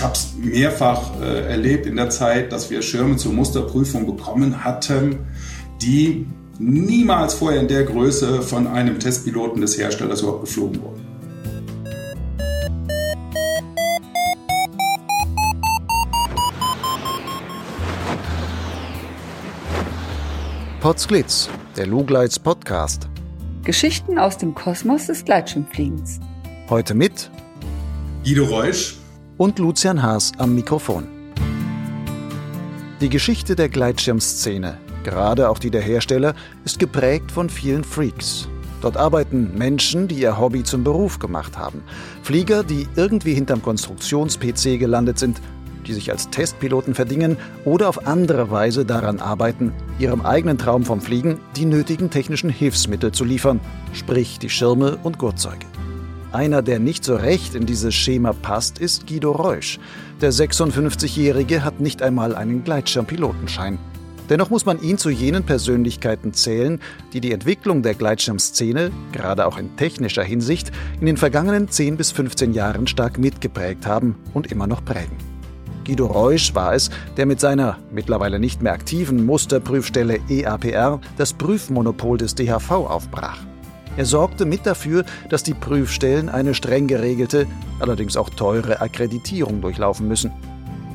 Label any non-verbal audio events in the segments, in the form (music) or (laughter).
ich habe es mehrfach äh, erlebt in der Zeit, dass wir Schirme zur Musterprüfung bekommen hatten, die niemals vorher in der Größe von einem Testpiloten des Herstellers überhaupt geflogen wurden. Potsglitz, der Lugleits Podcast. Geschichten aus dem Kosmos des Gleitschirmfliegens. Heute mit Guido Reusch und Lucian Haas am Mikrofon. Die Geschichte der Gleitschirmszene, gerade auch die der Hersteller, ist geprägt von vielen Freaks. Dort arbeiten Menschen, die ihr Hobby zum Beruf gemacht haben. Flieger, die irgendwie hinterm Konstruktions-PC gelandet sind, die sich als Testpiloten verdingen oder auf andere Weise daran arbeiten, ihrem eigenen Traum vom Fliegen die nötigen technischen Hilfsmittel zu liefern, sprich die Schirme und Gurtzeuge. Einer, der nicht so recht in dieses Schema passt, ist Guido Reusch. Der 56-Jährige hat nicht einmal einen Gleitschirmpilotenschein. Dennoch muss man ihn zu jenen Persönlichkeiten zählen, die die Entwicklung der Gleitschirmszene, gerade auch in technischer Hinsicht, in den vergangenen 10 bis 15 Jahren stark mitgeprägt haben und immer noch prägen. Guido Reusch war es, der mit seiner mittlerweile nicht mehr aktiven Musterprüfstelle EAPR das Prüfmonopol des DHV aufbrach. Er sorgte mit dafür, dass die Prüfstellen eine streng geregelte, allerdings auch teure Akkreditierung durchlaufen müssen.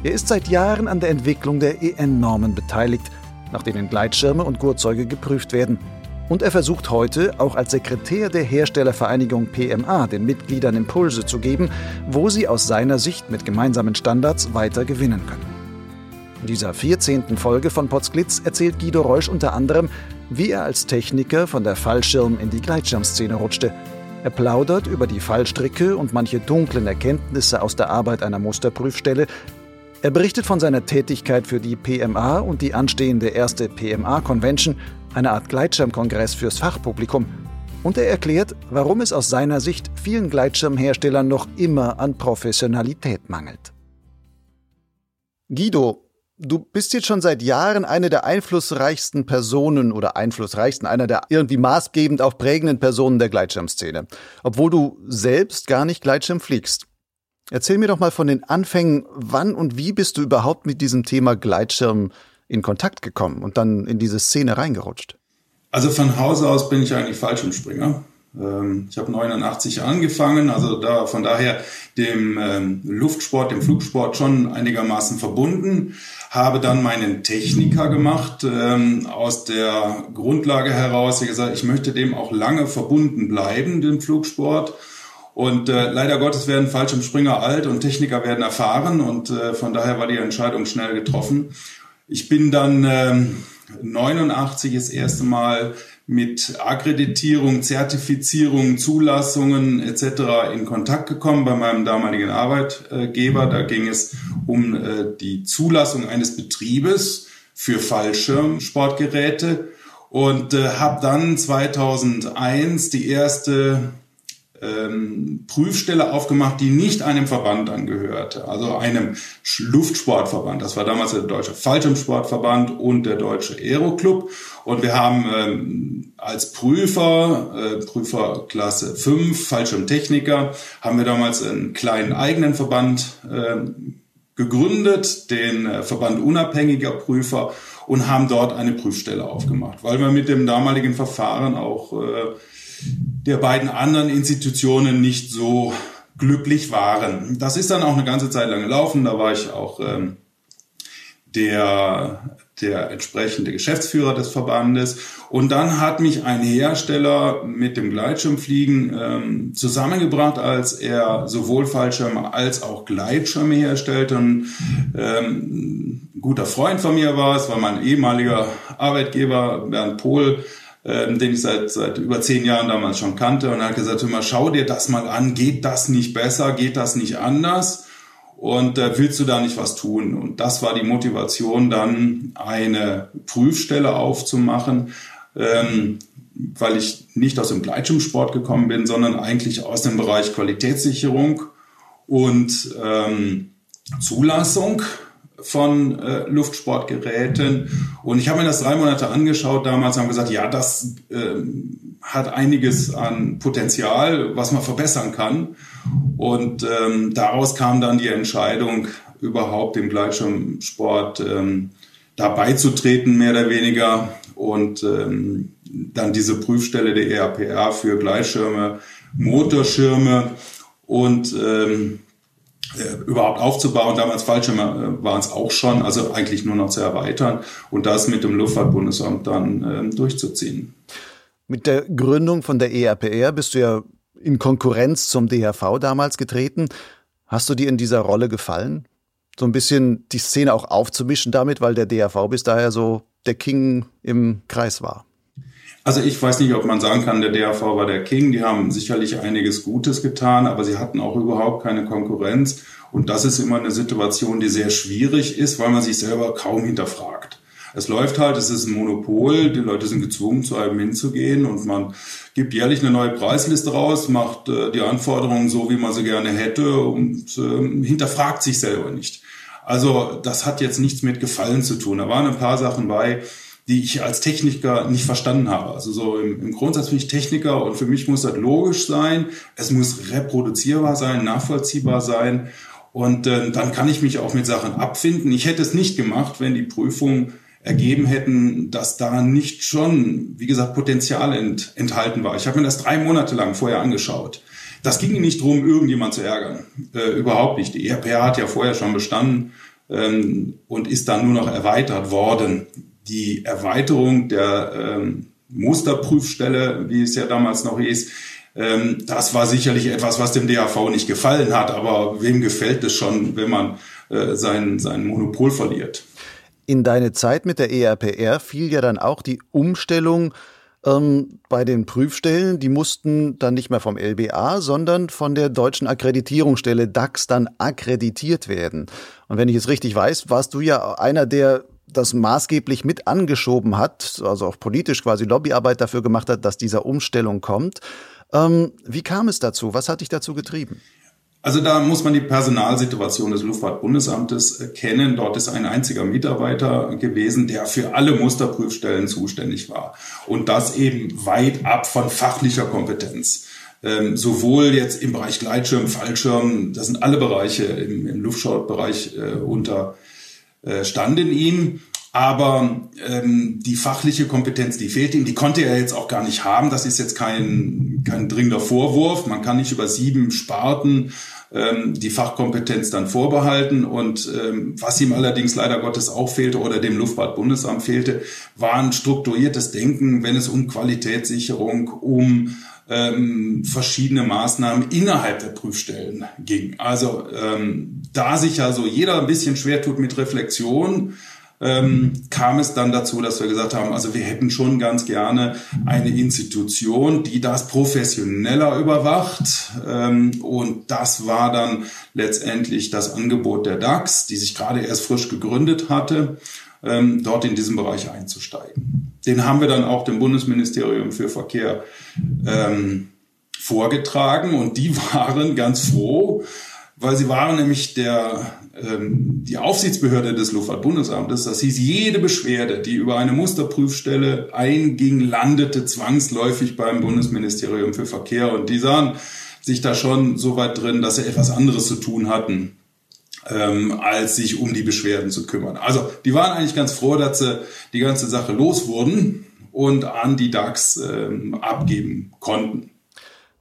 Er ist seit Jahren an der Entwicklung der EN-Normen beteiligt, nach denen Gleitschirme und Gurtzeuge geprüft werden. Und er versucht heute, auch als Sekretär der Herstellervereinigung PMA, den Mitgliedern Impulse zu geben, wo sie aus seiner Sicht mit gemeinsamen Standards weiter gewinnen können. In dieser 14. Folge von Potsglitz erzählt Guido Reusch unter anderem, wie er als Techniker von der Fallschirm in die Gleitschirmszene rutschte. Er plaudert über die Fallstricke und manche dunklen Erkenntnisse aus der Arbeit einer Musterprüfstelle. Er berichtet von seiner Tätigkeit für die PMA und die anstehende erste PMA-Convention, eine Art Gleitschirmkongress fürs Fachpublikum. Und er erklärt, warum es aus seiner Sicht vielen Gleitschirmherstellern noch immer an Professionalität mangelt. Guido, Du bist jetzt schon seit Jahren eine der einflussreichsten Personen oder einflussreichsten, einer der irgendwie maßgebend auch prägenden Personen der Gleitschirmszene, obwohl du selbst gar nicht Gleitschirm fliegst. Erzähl mir doch mal von den Anfängen, wann und wie bist du überhaupt mit diesem Thema Gleitschirm in Kontakt gekommen und dann in diese Szene reingerutscht? Also von Hause aus bin ich eigentlich Fallschirmspringer. Ähm, ich habe 89 angefangen, also da von daher dem ähm, Luftsport, dem Flugsport schon einigermaßen verbunden. Habe dann meinen Techniker gemacht ähm, aus der Grundlage heraus. Ich gesagt, ich möchte dem auch lange verbunden bleiben, dem Flugsport. Und äh, leider Gottes werden Fallschirmspringer alt und Techniker werden erfahren und äh, von daher war die Entscheidung schnell getroffen. Ich bin dann ähm, 89 das erste Mal mit Akkreditierung, Zertifizierung, Zulassungen etc. in Kontakt gekommen bei meinem damaligen Arbeitgeber. Da ging es um äh, die Zulassung eines Betriebes für Fallschirmsportgeräte und äh, habe dann 2001 die erste ähm, Prüfstelle aufgemacht, die nicht einem Verband angehörte, also einem Luftsportverband. Das war damals der Deutsche Fallschirmsportverband und der Deutsche Aeroclub. Und wir haben ähm, als Prüfer, äh, Prüferklasse 5, Fallschirmtechniker, haben wir damals einen kleinen eigenen Verband äh, gegründet, den äh, Verband unabhängiger Prüfer und haben dort eine Prüfstelle aufgemacht, weil wir mit dem damaligen Verfahren auch äh, der beiden anderen Institutionen nicht so glücklich waren. Das ist dann auch eine ganze Zeit lang gelaufen. Da war ich auch ähm, der, der entsprechende Geschäftsführer des Verbandes. Und dann hat mich ein Hersteller mit dem Gleitschirmfliegen ähm, zusammengebracht, als er sowohl Fallschirme als auch Gleitschirme herstellte. Und, ähm, ein guter Freund von mir war, es war mein ehemaliger Arbeitgeber Bernd Pohl, ähm, den ich seit, seit über zehn Jahren damals schon kannte. Und er hat gesagt, immer schau dir das mal an, geht das nicht besser, geht das nicht anders? Und äh, willst du da nicht was tun? Und das war die Motivation, dann eine Prüfstelle aufzumachen, ähm, weil ich nicht aus dem Gleitschirmsport gekommen bin, sondern eigentlich aus dem Bereich Qualitätssicherung und ähm, Zulassung von äh, Luftsportgeräten. Und ich habe mir das drei Monate angeschaut damals, haben gesagt, ja, das äh, hat einiges an Potenzial, was man verbessern kann. Und ähm, daraus kam dann die Entscheidung, überhaupt dem Gleitschirmsport ähm, zu treten, mehr oder weniger. Und ähm, dann diese Prüfstelle der ERPR für Gleitschirme, Motorschirme und ähm, äh, überhaupt aufzubauen. Damals Fallschirme äh, waren es auch schon, also eigentlich nur noch zu erweitern und das mit dem Luftfahrtbundesamt dann ähm, durchzuziehen. Mit der Gründung von der ERPR bist du ja in Konkurrenz zum DHV damals getreten. Hast du dir in dieser Rolle gefallen? So ein bisschen die Szene auch aufzumischen damit, weil der DHV bis daher so der King im Kreis war. Also ich weiß nicht, ob man sagen kann, der DAV war der King. Die haben sicherlich einiges Gutes getan, aber sie hatten auch überhaupt keine Konkurrenz. Und das ist immer eine Situation, die sehr schwierig ist, weil man sich selber kaum hinterfragt. Es läuft halt, es ist ein Monopol, die Leute sind gezwungen, zu einem hinzugehen und man gibt jährlich eine neue Preisliste raus, macht äh, die Anforderungen so, wie man sie gerne hätte und äh, hinterfragt sich selber nicht. Also das hat jetzt nichts mit Gefallen zu tun. Da waren ein paar Sachen bei, die ich als Techniker nicht verstanden habe. Also so im, im Grundsatz bin ich Techniker und für mich muss das logisch sein, es muss reproduzierbar sein, nachvollziehbar sein und äh, dann kann ich mich auch mit Sachen abfinden. Ich hätte es nicht gemacht, wenn die Prüfungen ergeben hätten, dass da nicht schon, wie gesagt, Potenzial ent, enthalten war. Ich habe mir das drei Monate lang vorher angeschaut. Das ging nicht darum, irgendjemand zu ärgern. Äh, überhaupt nicht. Die ERPR hat ja vorher schon bestanden ähm, und ist dann nur noch erweitert worden die Erweiterung der ähm, Musterprüfstelle, wie es ja damals noch hieß, ähm, das war sicherlich etwas, was dem DAV nicht gefallen hat. Aber wem gefällt es schon, wenn man äh, sein, sein Monopol verliert? In deine Zeit mit der ERPR fiel ja dann auch die Umstellung ähm, bei den Prüfstellen. Die mussten dann nicht mehr vom LBA, sondern von der deutschen Akkreditierungsstelle DAX dann akkreditiert werden. Und wenn ich es richtig weiß, warst du ja einer der das maßgeblich mit angeschoben hat, also auch politisch quasi Lobbyarbeit dafür gemacht hat, dass dieser Umstellung kommt. Ähm, wie kam es dazu? Was hat dich dazu getrieben? Also da muss man die Personalsituation des Luftfahrtbundesamtes kennen. Dort ist ein einziger Mitarbeiter gewesen, der für alle Musterprüfstellen zuständig war. Und das eben weit ab von fachlicher Kompetenz. Ähm, sowohl jetzt im Bereich Gleitschirm, Fallschirm, das sind alle Bereiche im, im Luftfahrtbereich äh, unter äh, stand in ihm. Aber ähm, die fachliche Kompetenz, die fehlt ihm, die konnte er jetzt auch gar nicht haben. Das ist jetzt kein, kein dringender Vorwurf. Man kann nicht über sieben Sparten ähm, die Fachkompetenz dann vorbehalten. Und ähm, was ihm allerdings leider Gottes auch fehlte oder dem Luftfahrtbundesamt fehlte, war ein strukturiertes Denken, wenn es um Qualitätssicherung, um ähm, verschiedene Maßnahmen innerhalb der Prüfstellen ging. Also ähm, da sich ja so jeder ein bisschen schwer tut mit Reflexion, ähm, kam es dann dazu, dass wir gesagt haben, also wir hätten schon ganz gerne eine Institution, die das professioneller überwacht. Ähm, und das war dann letztendlich das Angebot der DAX, die sich gerade erst frisch gegründet hatte, ähm, dort in diesem Bereich einzusteigen. Den haben wir dann auch dem Bundesministerium für Verkehr ähm, vorgetragen und die (laughs) waren ganz froh, weil sie waren nämlich der, ähm, die Aufsichtsbehörde des Luftfahrtbundesamtes. Das hieß, jede Beschwerde, die über eine Musterprüfstelle einging, landete zwangsläufig beim Bundesministerium für Verkehr und die sahen sich da schon so weit drin, dass sie etwas anderes zu tun hatten ähm, als sich um die Beschwerden zu kümmern. Also die waren eigentlich ganz froh, dass sie die ganze Sache los wurden und an die DAX ähm, abgeben konnten.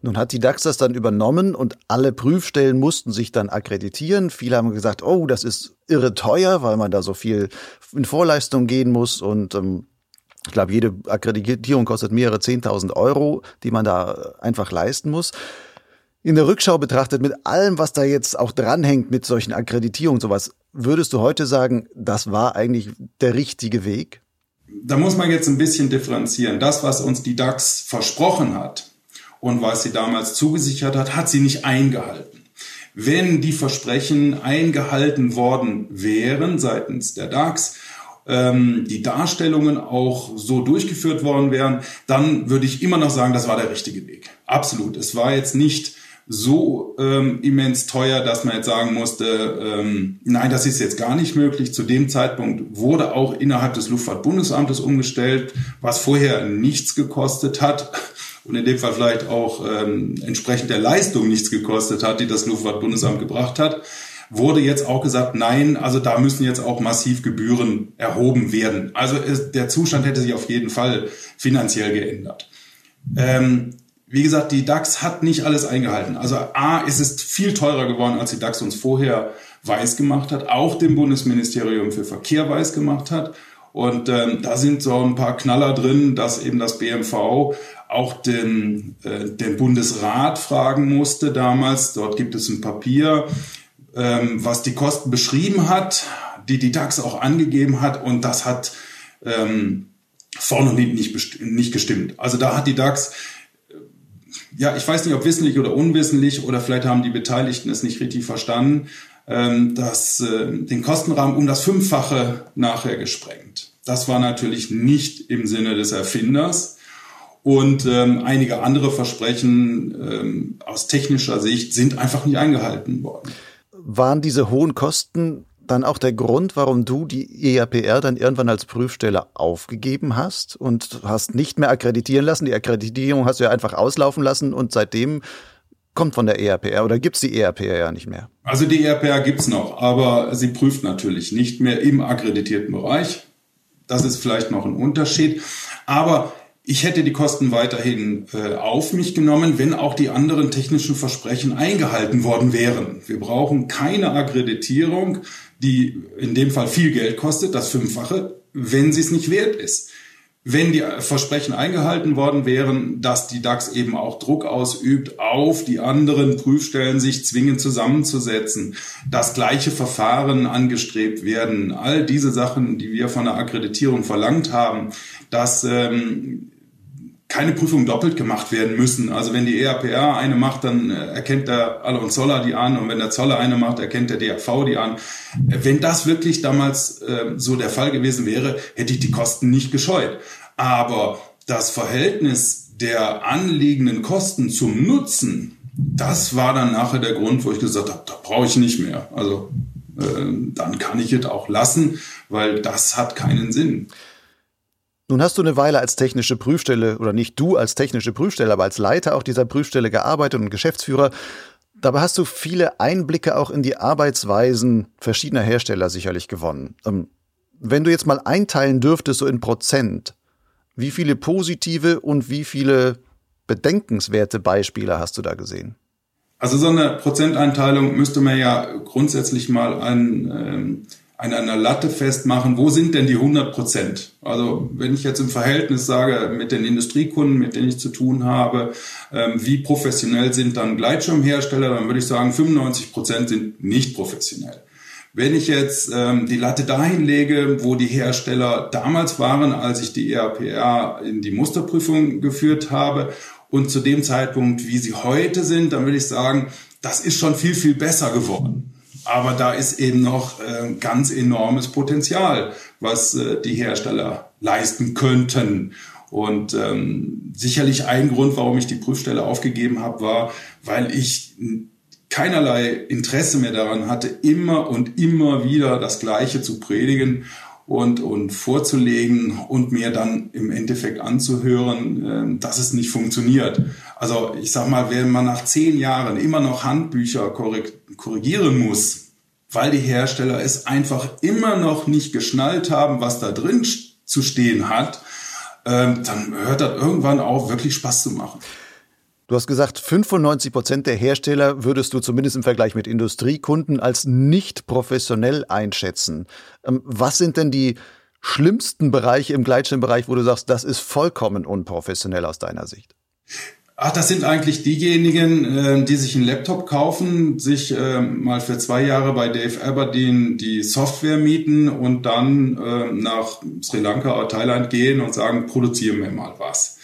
Nun hat die DAX das dann übernommen und alle Prüfstellen mussten sich dann akkreditieren. Viele haben gesagt, oh, das ist irre teuer, weil man da so viel in Vorleistung gehen muss und ähm, ich glaube, jede Akkreditierung kostet mehrere 10.000 Euro, die man da einfach leisten muss in der Rückschau betrachtet, mit allem, was da jetzt auch dranhängt mit solchen Akkreditierungen, sowas, würdest du heute sagen, das war eigentlich der richtige Weg? Da muss man jetzt ein bisschen differenzieren. Das, was uns die DAX versprochen hat und was sie damals zugesichert hat, hat sie nicht eingehalten. Wenn die Versprechen eingehalten worden wären seitens der DAX, ähm, die Darstellungen auch so durchgeführt worden wären, dann würde ich immer noch sagen, das war der richtige Weg. Absolut. Es war jetzt nicht so ähm, immens teuer, dass man jetzt sagen musste, ähm, nein, das ist jetzt gar nicht möglich. Zu dem Zeitpunkt wurde auch innerhalb des Luftfahrtbundesamtes umgestellt, was vorher nichts gekostet hat und in dem Fall vielleicht auch ähm, entsprechend der Leistung nichts gekostet hat, die das Luftfahrtbundesamt gebracht hat, wurde jetzt auch gesagt, nein, also da müssen jetzt auch massiv Gebühren erhoben werden. Also es, der Zustand hätte sich auf jeden Fall finanziell geändert. Ähm, wie gesagt, die DAX hat nicht alles eingehalten. Also A, ist es viel teurer geworden, als die DAX uns vorher weiß gemacht hat, auch dem Bundesministerium für Verkehr weiß gemacht hat. Und ähm, da sind so ein paar Knaller drin, dass eben das BMV auch den, äh, den Bundesrat fragen musste damals. Dort gibt es ein Papier, ähm, was die Kosten beschrieben hat, die die DAX auch angegeben hat. Und das hat ähm, vorne und hinten nicht, nicht gestimmt. Also da hat die DAX ja, ich weiß nicht, ob wissentlich oder unwissentlich oder vielleicht haben die Beteiligten es nicht richtig verstanden, ähm, dass äh, den Kostenrahmen um das Fünffache nachher gesprengt. Das war natürlich nicht im Sinne des Erfinders. Und ähm, einige andere Versprechen ähm, aus technischer Sicht sind einfach nicht eingehalten worden. Waren diese hohen Kosten dann auch der Grund, warum du die EAPR dann irgendwann als Prüfstelle aufgegeben hast und hast nicht mehr akkreditieren lassen. Die Akkreditierung hast du ja einfach auslaufen lassen und seitdem kommt von der ERPR oder gibt's die ERPR ja nicht mehr? Also die ERPR gibt's noch, aber sie prüft natürlich nicht mehr im akkreditierten Bereich. Das ist vielleicht noch ein Unterschied. Aber ich hätte die Kosten weiterhin äh, auf mich genommen, wenn auch die anderen technischen Versprechen eingehalten worden wären. Wir brauchen keine Akkreditierung, die in dem Fall viel Geld kostet, das Fünffache, wenn sie es nicht wert ist. Wenn die Versprechen eingehalten worden wären, dass die DAX eben auch Druck ausübt, auf die anderen Prüfstellen sich zwingend zusammenzusetzen, dass gleiche Verfahren angestrebt werden, all diese Sachen, die wir von der Akkreditierung verlangt haben, dass ähm, keine Prüfungen doppelt gemacht werden müssen. Also wenn die ERPR eine macht, dann äh, erkennt der Alle Zoller die an und wenn der Zoller eine macht, erkennt der DRV die an. Wenn das wirklich damals äh, so der Fall gewesen wäre, hätte ich die Kosten nicht gescheut. Aber das Verhältnis der anliegenden Kosten zum Nutzen, das war dann nachher der Grund, wo ich gesagt habe, da brauche ich nicht mehr. Also äh, dann kann ich es auch lassen, weil das hat keinen Sinn. Nun hast du eine Weile als technische Prüfstelle, oder nicht du als technische Prüfstelle, aber als Leiter auch dieser Prüfstelle gearbeitet und Geschäftsführer. Dabei hast du viele Einblicke auch in die Arbeitsweisen verschiedener Hersteller sicherlich gewonnen. Ähm, wenn du jetzt mal einteilen dürftest, so in Prozent, wie viele positive und wie viele bedenkenswerte Beispiele hast du da gesehen? Also so eine Prozenteinteilung müsste man ja grundsätzlich mal an ähm, an einer Latte festmachen, wo sind denn die 100 Prozent? Also wenn ich jetzt im Verhältnis sage mit den Industriekunden, mit denen ich zu tun habe, ähm, wie professionell sind dann Gleitschirmhersteller, dann würde ich sagen, 95 Prozent sind nicht professionell. Wenn ich jetzt ähm, die Latte dahin lege, wo die Hersteller damals waren, als ich die ERPR in die Musterprüfung geführt habe und zu dem Zeitpunkt, wie sie heute sind, dann würde ich sagen, das ist schon viel, viel besser geworden. Aber da ist eben noch äh, ganz enormes Potenzial, was äh, die Hersteller leisten könnten. Und ähm, sicherlich ein Grund, warum ich die Prüfstelle aufgegeben habe, war, weil ich keinerlei Interesse mehr daran hatte, immer und immer wieder das Gleiche zu predigen und, und vorzulegen und mir dann im Endeffekt anzuhören, äh, dass es nicht funktioniert. Also ich sag mal, wenn man nach zehn Jahren immer noch Handbücher korrigieren muss, weil die Hersteller es einfach immer noch nicht geschnallt haben, was da drin zu stehen hat, äh, dann hört das irgendwann auf, wirklich Spaß zu machen. Du hast gesagt, 95 Prozent der Hersteller würdest du zumindest im Vergleich mit Industriekunden als nicht professionell einschätzen. Ähm, was sind denn die schlimmsten Bereiche im Gleitschirmbereich, wo du sagst, das ist vollkommen unprofessionell aus deiner Sicht? Ach, das sind eigentlich diejenigen, äh, die sich einen Laptop kaufen, sich äh, mal für zwei Jahre bei Dave Aberdeen die Software mieten und dann äh, nach Sri Lanka oder Thailand gehen und sagen, produzieren wir mal was.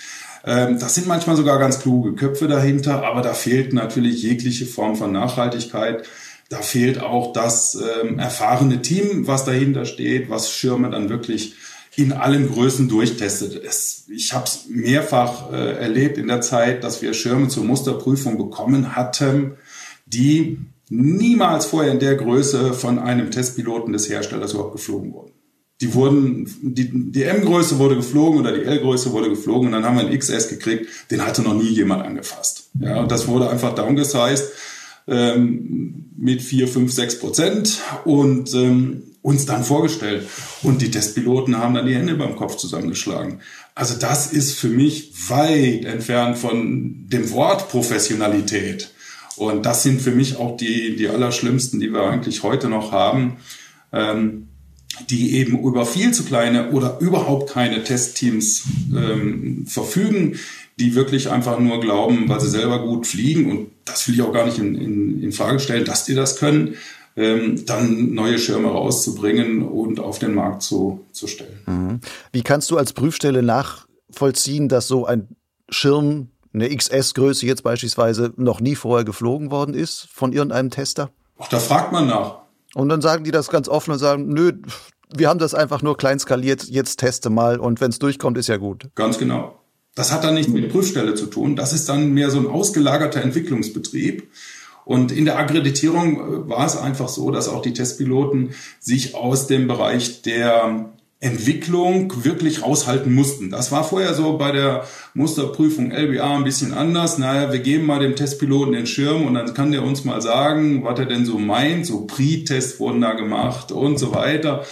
Ähm, das sind manchmal sogar ganz kluge Köpfe dahinter, aber da fehlt natürlich jegliche Form von Nachhaltigkeit. Da fehlt auch das ähm, erfahrene Team, was dahinter steht, was Schirme dann wirklich in allen Größen durchtestet. Es, ich habe es mehrfach äh, erlebt in der Zeit, dass wir Schirme zur Musterprüfung bekommen hatten, die niemals vorher in der Größe von einem Testpiloten des Herstellers überhaupt geflogen wurden. Die wurden, die, die M-Größe wurde geflogen oder die L-Größe wurde geflogen und dann haben wir einen XS gekriegt, den hatte noch nie jemand angefasst. Ja, und das wurde einfach downgesized ähm, mit vier, fünf, sechs Prozent und ähm, uns dann vorgestellt. Und die Testpiloten haben dann die Hände beim Kopf zusammengeschlagen. Also das ist für mich weit entfernt von dem Wort Professionalität. Und das sind für mich auch die, die allerschlimmsten, die wir eigentlich heute noch haben, ähm, die eben über viel zu kleine oder überhaupt keine Testteams ähm, verfügen, die wirklich einfach nur glauben, weil sie selber gut fliegen und das will ich auch gar nicht in, in, in Frage stellen, dass die das können, dann neue Schirme rauszubringen und auf den Markt zu, zu stellen. Mhm. Wie kannst du als Prüfstelle nachvollziehen, dass so ein Schirm, eine XS-Größe jetzt beispielsweise, noch nie vorher geflogen worden ist von irgendeinem Tester? Ach, da fragt man nach. Und dann sagen die das ganz offen und sagen, nö, wir haben das einfach nur klein skaliert, jetzt teste mal und wenn es durchkommt, ist ja gut. Ganz genau. Das hat dann nichts mit Prüfstelle zu tun. Das ist dann mehr so ein ausgelagerter Entwicklungsbetrieb. Und in der Akkreditierung äh, war es einfach so, dass auch die Testpiloten sich aus dem Bereich der Entwicklung wirklich raushalten mussten. Das war vorher so bei der Musterprüfung LBA ein bisschen anders. Naja, wir geben mal dem Testpiloten den Schirm und dann kann der uns mal sagen, was er denn so meint. So Pre-Tests wurden da gemacht und so weiter.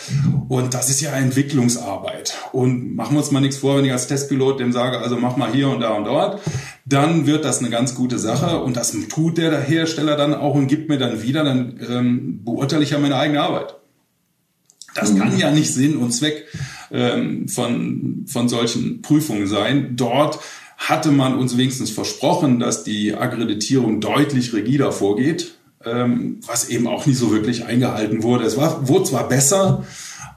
Und das ist ja Entwicklungsarbeit. Und machen wir uns mal nichts vor, wenn ich als Testpilot dem sage, also mach mal hier und da und dort, dann wird das eine ganz gute Sache und das tut der Hersteller dann auch und gibt mir dann wieder, dann ähm, beurteile ich ja meine eigene Arbeit. Das kann mhm. ja nicht Sinn und Zweck ähm, von, von solchen Prüfungen sein. Dort hatte man uns wenigstens versprochen, dass die Akkreditierung deutlich rigider vorgeht, ähm, was eben auch nicht so wirklich eingehalten wurde. Es war, wurde zwar besser,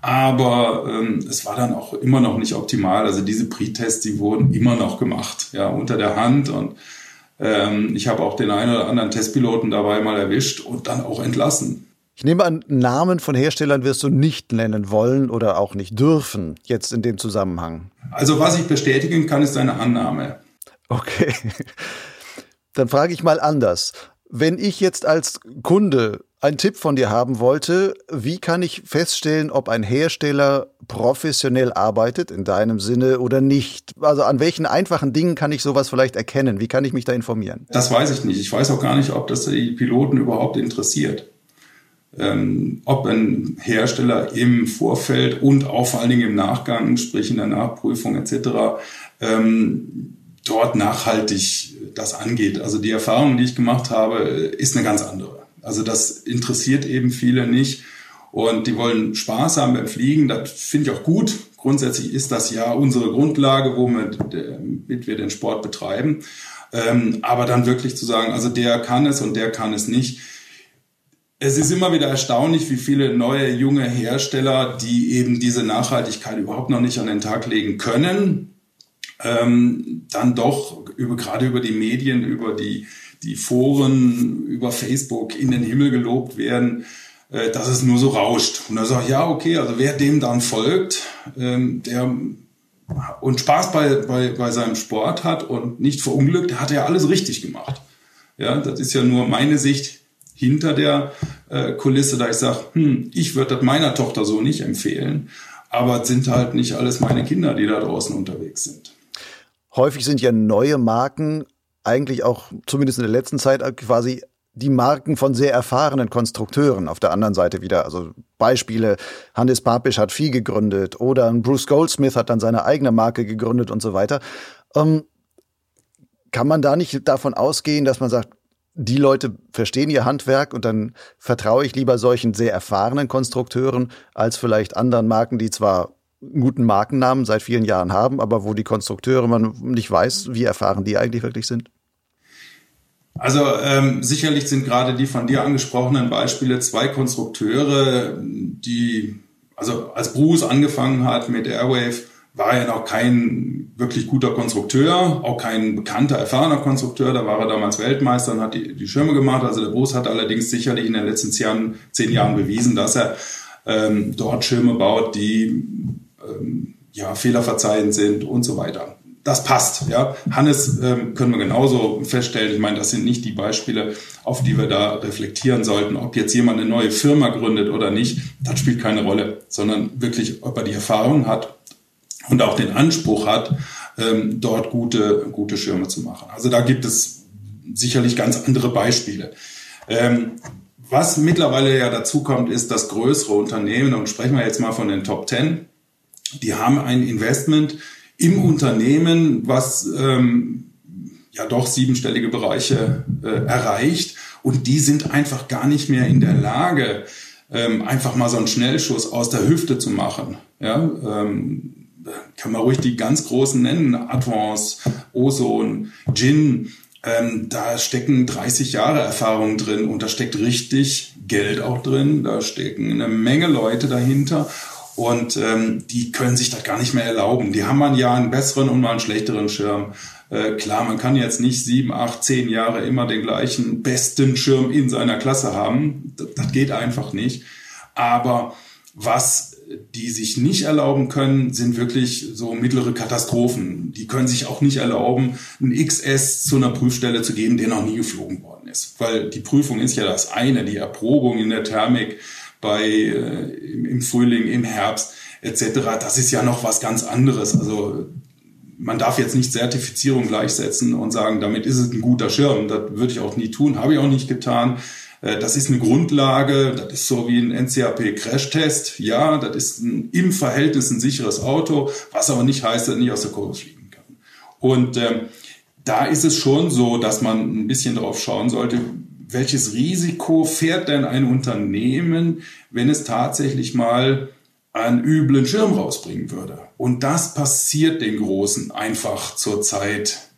aber ähm, es war dann auch immer noch nicht optimal. Also diese Pre-Tests, die wurden immer noch gemacht, ja, unter der Hand und ähm, ich habe auch den einen oder anderen Testpiloten dabei mal erwischt und dann auch entlassen. Ich nehme an, Namen von Herstellern wirst du nicht nennen wollen oder auch nicht dürfen, jetzt in dem Zusammenhang. Also was ich bestätigen kann, ist eine Annahme. Okay. (laughs) Dann frage ich mal anders. Wenn ich jetzt als Kunde einen Tipp von dir haben wollte, wie kann ich feststellen, ob ein Hersteller professionell arbeitet in deinem Sinne oder nicht? Also an welchen einfachen Dingen kann ich sowas vielleicht erkennen? Wie kann ich mich da informieren? Das weiß ich nicht. Ich weiß auch gar nicht, ob das die Piloten überhaupt interessiert ähm, ob ein Hersteller im Vorfeld und auch vor allen Dingen im Nachgang, sprich in der Nachprüfung etc., ähm, dort nachhaltig das angeht. Also die Erfahrung, die ich gemacht habe, ist eine ganz andere. Also das interessiert eben viele nicht und die wollen Spaß haben beim Fliegen. Das finde ich auch gut. Grundsätzlich ist das ja unsere Grundlage, womit wir den Sport betreiben. Ähm, aber dann wirklich zu sagen, also der kann es und der kann es nicht, es ist immer wieder erstaunlich, wie viele neue junge Hersteller, die eben diese Nachhaltigkeit überhaupt noch nicht an den Tag legen können, ähm, dann doch über, gerade über die Medien, über die, die Foren, über Facebook in den Himmel gelobt werden, äh, dass es nur so rauscht. Und da sage ich, ja, okay, also wer dem dann folgt, ähm, der und Spaß bei, bei, bei seinem Sport hat und nicht verunglückt, der hat ja alles richtig gemacht. Ja, das ist ja nur meine Sicht hinter der äh, Kulisse, da ich sage, hm, ich würde das meiner Tochter so nicht empfehlen, aber es sind halt nicht alles meine Kinder, die da draußen unterwegs sind. Häufig sind ja neue Marken eigentlich auch, zumindest in der letzten Zeit, quasi die Marken von sehr erfahrenen Konstrukteuren. Auf der anderen Seite wieder, also Beispiele, Hannes Papisch hat viel gegründet oder Bruce Goldsmith hat dann seine eigene Marke gegründet und so weiter. Ähm, kann man da nicht davon ausgehen, dass man sagt, die Leute verstehen ihr Handwerk und dann vertraue ich lieber solchen sehr erfahrenen Konstrukteuren als vielleicht anderen Marken, die zwar einen guten Markennamen seit vielen Jahren haben, aber wo die Konstrukteure man nicht weiß, wie erfahren die eigentlich wirklich sind? Also ähm, sicherlich sind gerade die von dir angesprochenen Beispiele zwei Konstrukteure, die, also als Bruce angefangen hat mit Airwave, war er noch kein wirklich guter Konstrukteur, auch kein bekannter, erfahrener Konstrukteur. Da war er damals Weltmeister und hat die, die Schirme gemacht. Also der Bruce hat allerdings sicherlich in den letzten zehn Jahren, zehn Jahren bewiesen, dass er ähm, dort Schirme baut, die ähm, ja, fehlerverzeihend sind und so weiter. Das passt, ja. Hannes ähm, können wir genauso feststellen. Ich meine, das sind nicht die Beispiele, auf die wir da reflektieren sollten. Ob jetzt jemand eine neue Firma gründet oder nicht, das spielt keine Rolle, sondern wirklich, ob er die Erfahrung hat und auch den Anspruch hat, ähm, dort gute, gute Schirme zu machen. Also da gibt es sicherlich ganz andere Beispiele. Ähm, was mittlerweile ja dazu kommt, ist, dass größere Unternehmen, und sprechen wir jetzt mal von den Top Ten, die haben ein Investment im Unternehmen, was ähm, ja doch siebenstellige Bereiche äh, erreicht. Und die sind einfach gar nicht mehr in der Lage, ähm, einfach mal so einen Schnellschuss aus der Hüfte zu machen. Ja, ähm, kann man ruhig die ganz großen nennen, Advance, Ozone, Gin. Ähm, da stecken 30 Jahre Erfahrung drin und da steckt richtig Geld auch drin. Da stecken eine Menge Leute dahinter und ähm, die können sich das gar nicht mehr erlauben. Die haben mal ein Jahr einen besseren und mal einen schlechteren Schirm. Äh, klar, man kann jetzt nicht sieben, acht, zehn Jahre immer den gleichen besten Schirm in seiner Klasse haben. Das, das geht einfach nicht. Aber was die sich nicht erlauben können, sind wirklich so mittlere Katastrophen. Die können sich auch nicht erlauben, ein XS zu einer Prüfstelle zu geben, der noch nie geflogen worden ist. Weil die Prüfung ist ja das eine, die Erprobung in der Thermik bei äh, im Frühling, im Herbst etc. Das ist ja noch was ganz anderes. Also man darf jetzt nicht Zertifizierung gleichsetzen und sagen, damit ist es ein guter Schirm. Das würde ich auch nie tun, habe ich auch nicht getan. Äh, das ist eine Grundlage, das ist so wie ein NCAP-Crashtest. Ja, das ist ein, im Verhältnis ein sicheres Auto, was aber nicht heißt, dass er nicht aus der Kurve fliegen kann. Und ähm, da ist es schon so, dass man ein bisschen drauf schauen sollte, welches Risiko fährt denn ein Unternehmen, wenn es tatsächlich mal einen üblen Schirm rausbringen würde? Und das passiert den Großen einfach zurzeit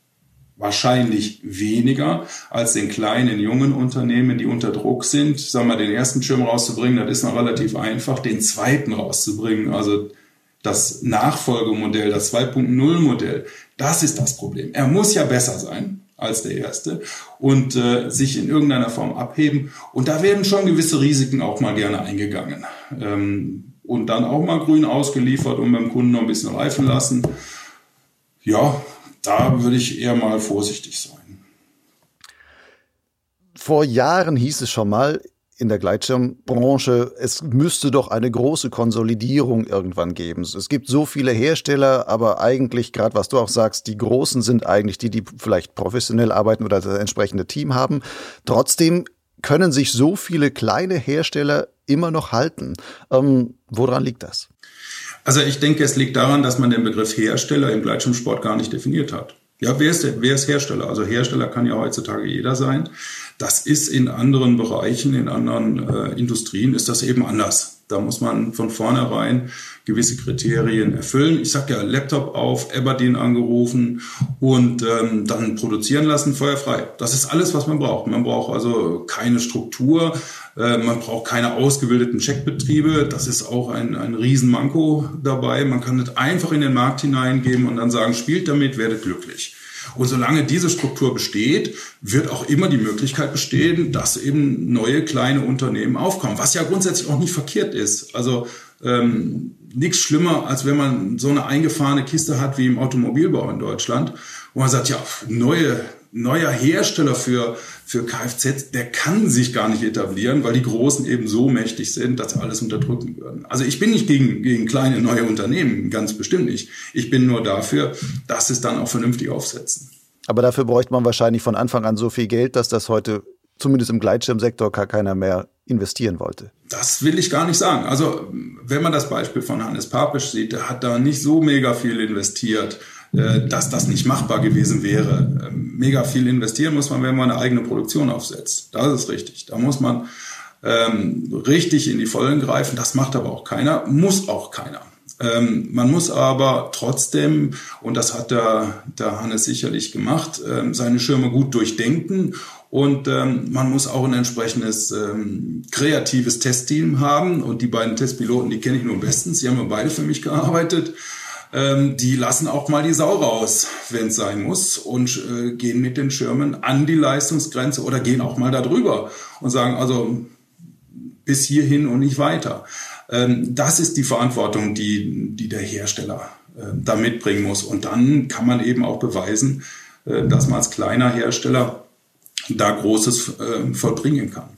wahrscheinlich weniger als den kleinen, jungen Unternehmen, die unter Druck sind. Sagen wir, den ersten Schirm rauszubringen, das ist noch relativ einfach. Den zweiten rauszubringen, also das Nachfolgemodell, das 2.0 Modell, das ist das Problem. Er muss ja besser sein als der erste und äh, sich in irgendeiner Form abheben. Und da werden schon gewisse Risiken auch mal gerne eingegangen. Ähm, und dann auch mal grün ausgeliefert und beim Kunden noch ein bisschen reifen lassen. Ja, da würde ich eher mal vorsichtig sein. Vor Jahren hieß es schon mal, in der Gleitschirmbranche, es müsste doch eine große Konsolidierung irgendwann geben. Es gibt so viele Hersteller, aber eigentlich, gerade was du auch sagst, die Großen sind eigentlich die, die vielleicht professionell arbeiten oder das entsprechende Team haben. Trotzdem können sich so viele kleine Hersteller immer noch halten. Ähm, woran liegt das? Also ich denke, es liegt daran, dass man den Begriff Hersteller im Gleitschirmsport gar nicht definiert hat. Ja, wer ist, wer ist Hersteller? Also Hersteller kann ja heutzutage jeder sein. Das ist in anderen Bereichen, in anderen äh, Industrien ist das eben anders. Da muss man von vornherein gewisse Kriterien erfüllen. Ich sage ja, Laptop auf, Aberdeen angerufen und ähm, dann produzieren lassen, feuerfrei. Das ist alles, was man braucht. Man braucht also keine Struktur, äh, man braucht keine ausgebildeten Checkbetriebe. Das ist auch ein, ein Riesenmanko dabei. Man kann es einfach in den Markt hineingeben und dann sagen, spielt damit, werdet glücklich. Und solange diese Struktur besteht, wird auch immer die Möglichkeit bestehen, dass eben neue kleine Unternehmen aufkommen, was ja grundsätzlich auch nicht verkehrt ist. Also ähm, nichts schlimmer, als wenn man so eine eingefahrene Kiste hat wie im Automobilbau in Deutschland, wo man sagt, ja, neue neuer Hersteller für, für Kfz, der kann sich gar nicht etablieren, weil die Großen eben so mächtig sind, dass sie alles unterdrücken würden. Also ich bin nicht gegen, gegen kleine neue Unternehmen, ganz bestimmt nicht. Ich bin nur dafür, dass es dann auch vernünftig aufsetzen. Aber dafür bräuchte man wahrscheinlich von Anfang an so viel Geld, dass das heute zumindest im Gleitschirmsektor gar keiner mehr investieren wollte. Das will ich gar nicht sagen. Also wenn man das Beispiel von Hannes Papisch sieht, der hat da nicht so mega viel investiert dass das nicht machbar gewesen wäre. Ähm, mega viel investieren muss man, wenn man eine eigene Produktion aufsetzt. Das ist richtig. Da muss man ähm, richtig in die Vollen greifen. Das macht aber auch keiner, muss auch keiner. Ähm, man muss aber trotzdem, und das hat der, der Hannes sicherlich gemacht, ähm, seine Schirme gut durchdenken und ähm, man muss auch ein entsprechendes ähm, kreatives Testteam haben. Und die beiden Testpiloten, die kenne ich nur bestens. Die haben ja beide für mich gearbeitet ähm, die lassen auch mal die Sau raus, wenn es sein muss, und äh, gehen mit den Schirmen an die Leistungsgrenze oder gehen auch mal darüber und sagen, also bis hierhin und nicht weiter. Ähm, das ist die Verantwortung, die, die der Hersteller äh, da mitbringen muss. Und dann kann man eben auch beweisen, äh, dass man als kleiner Hersteller da Großes äh, vollbringen kann.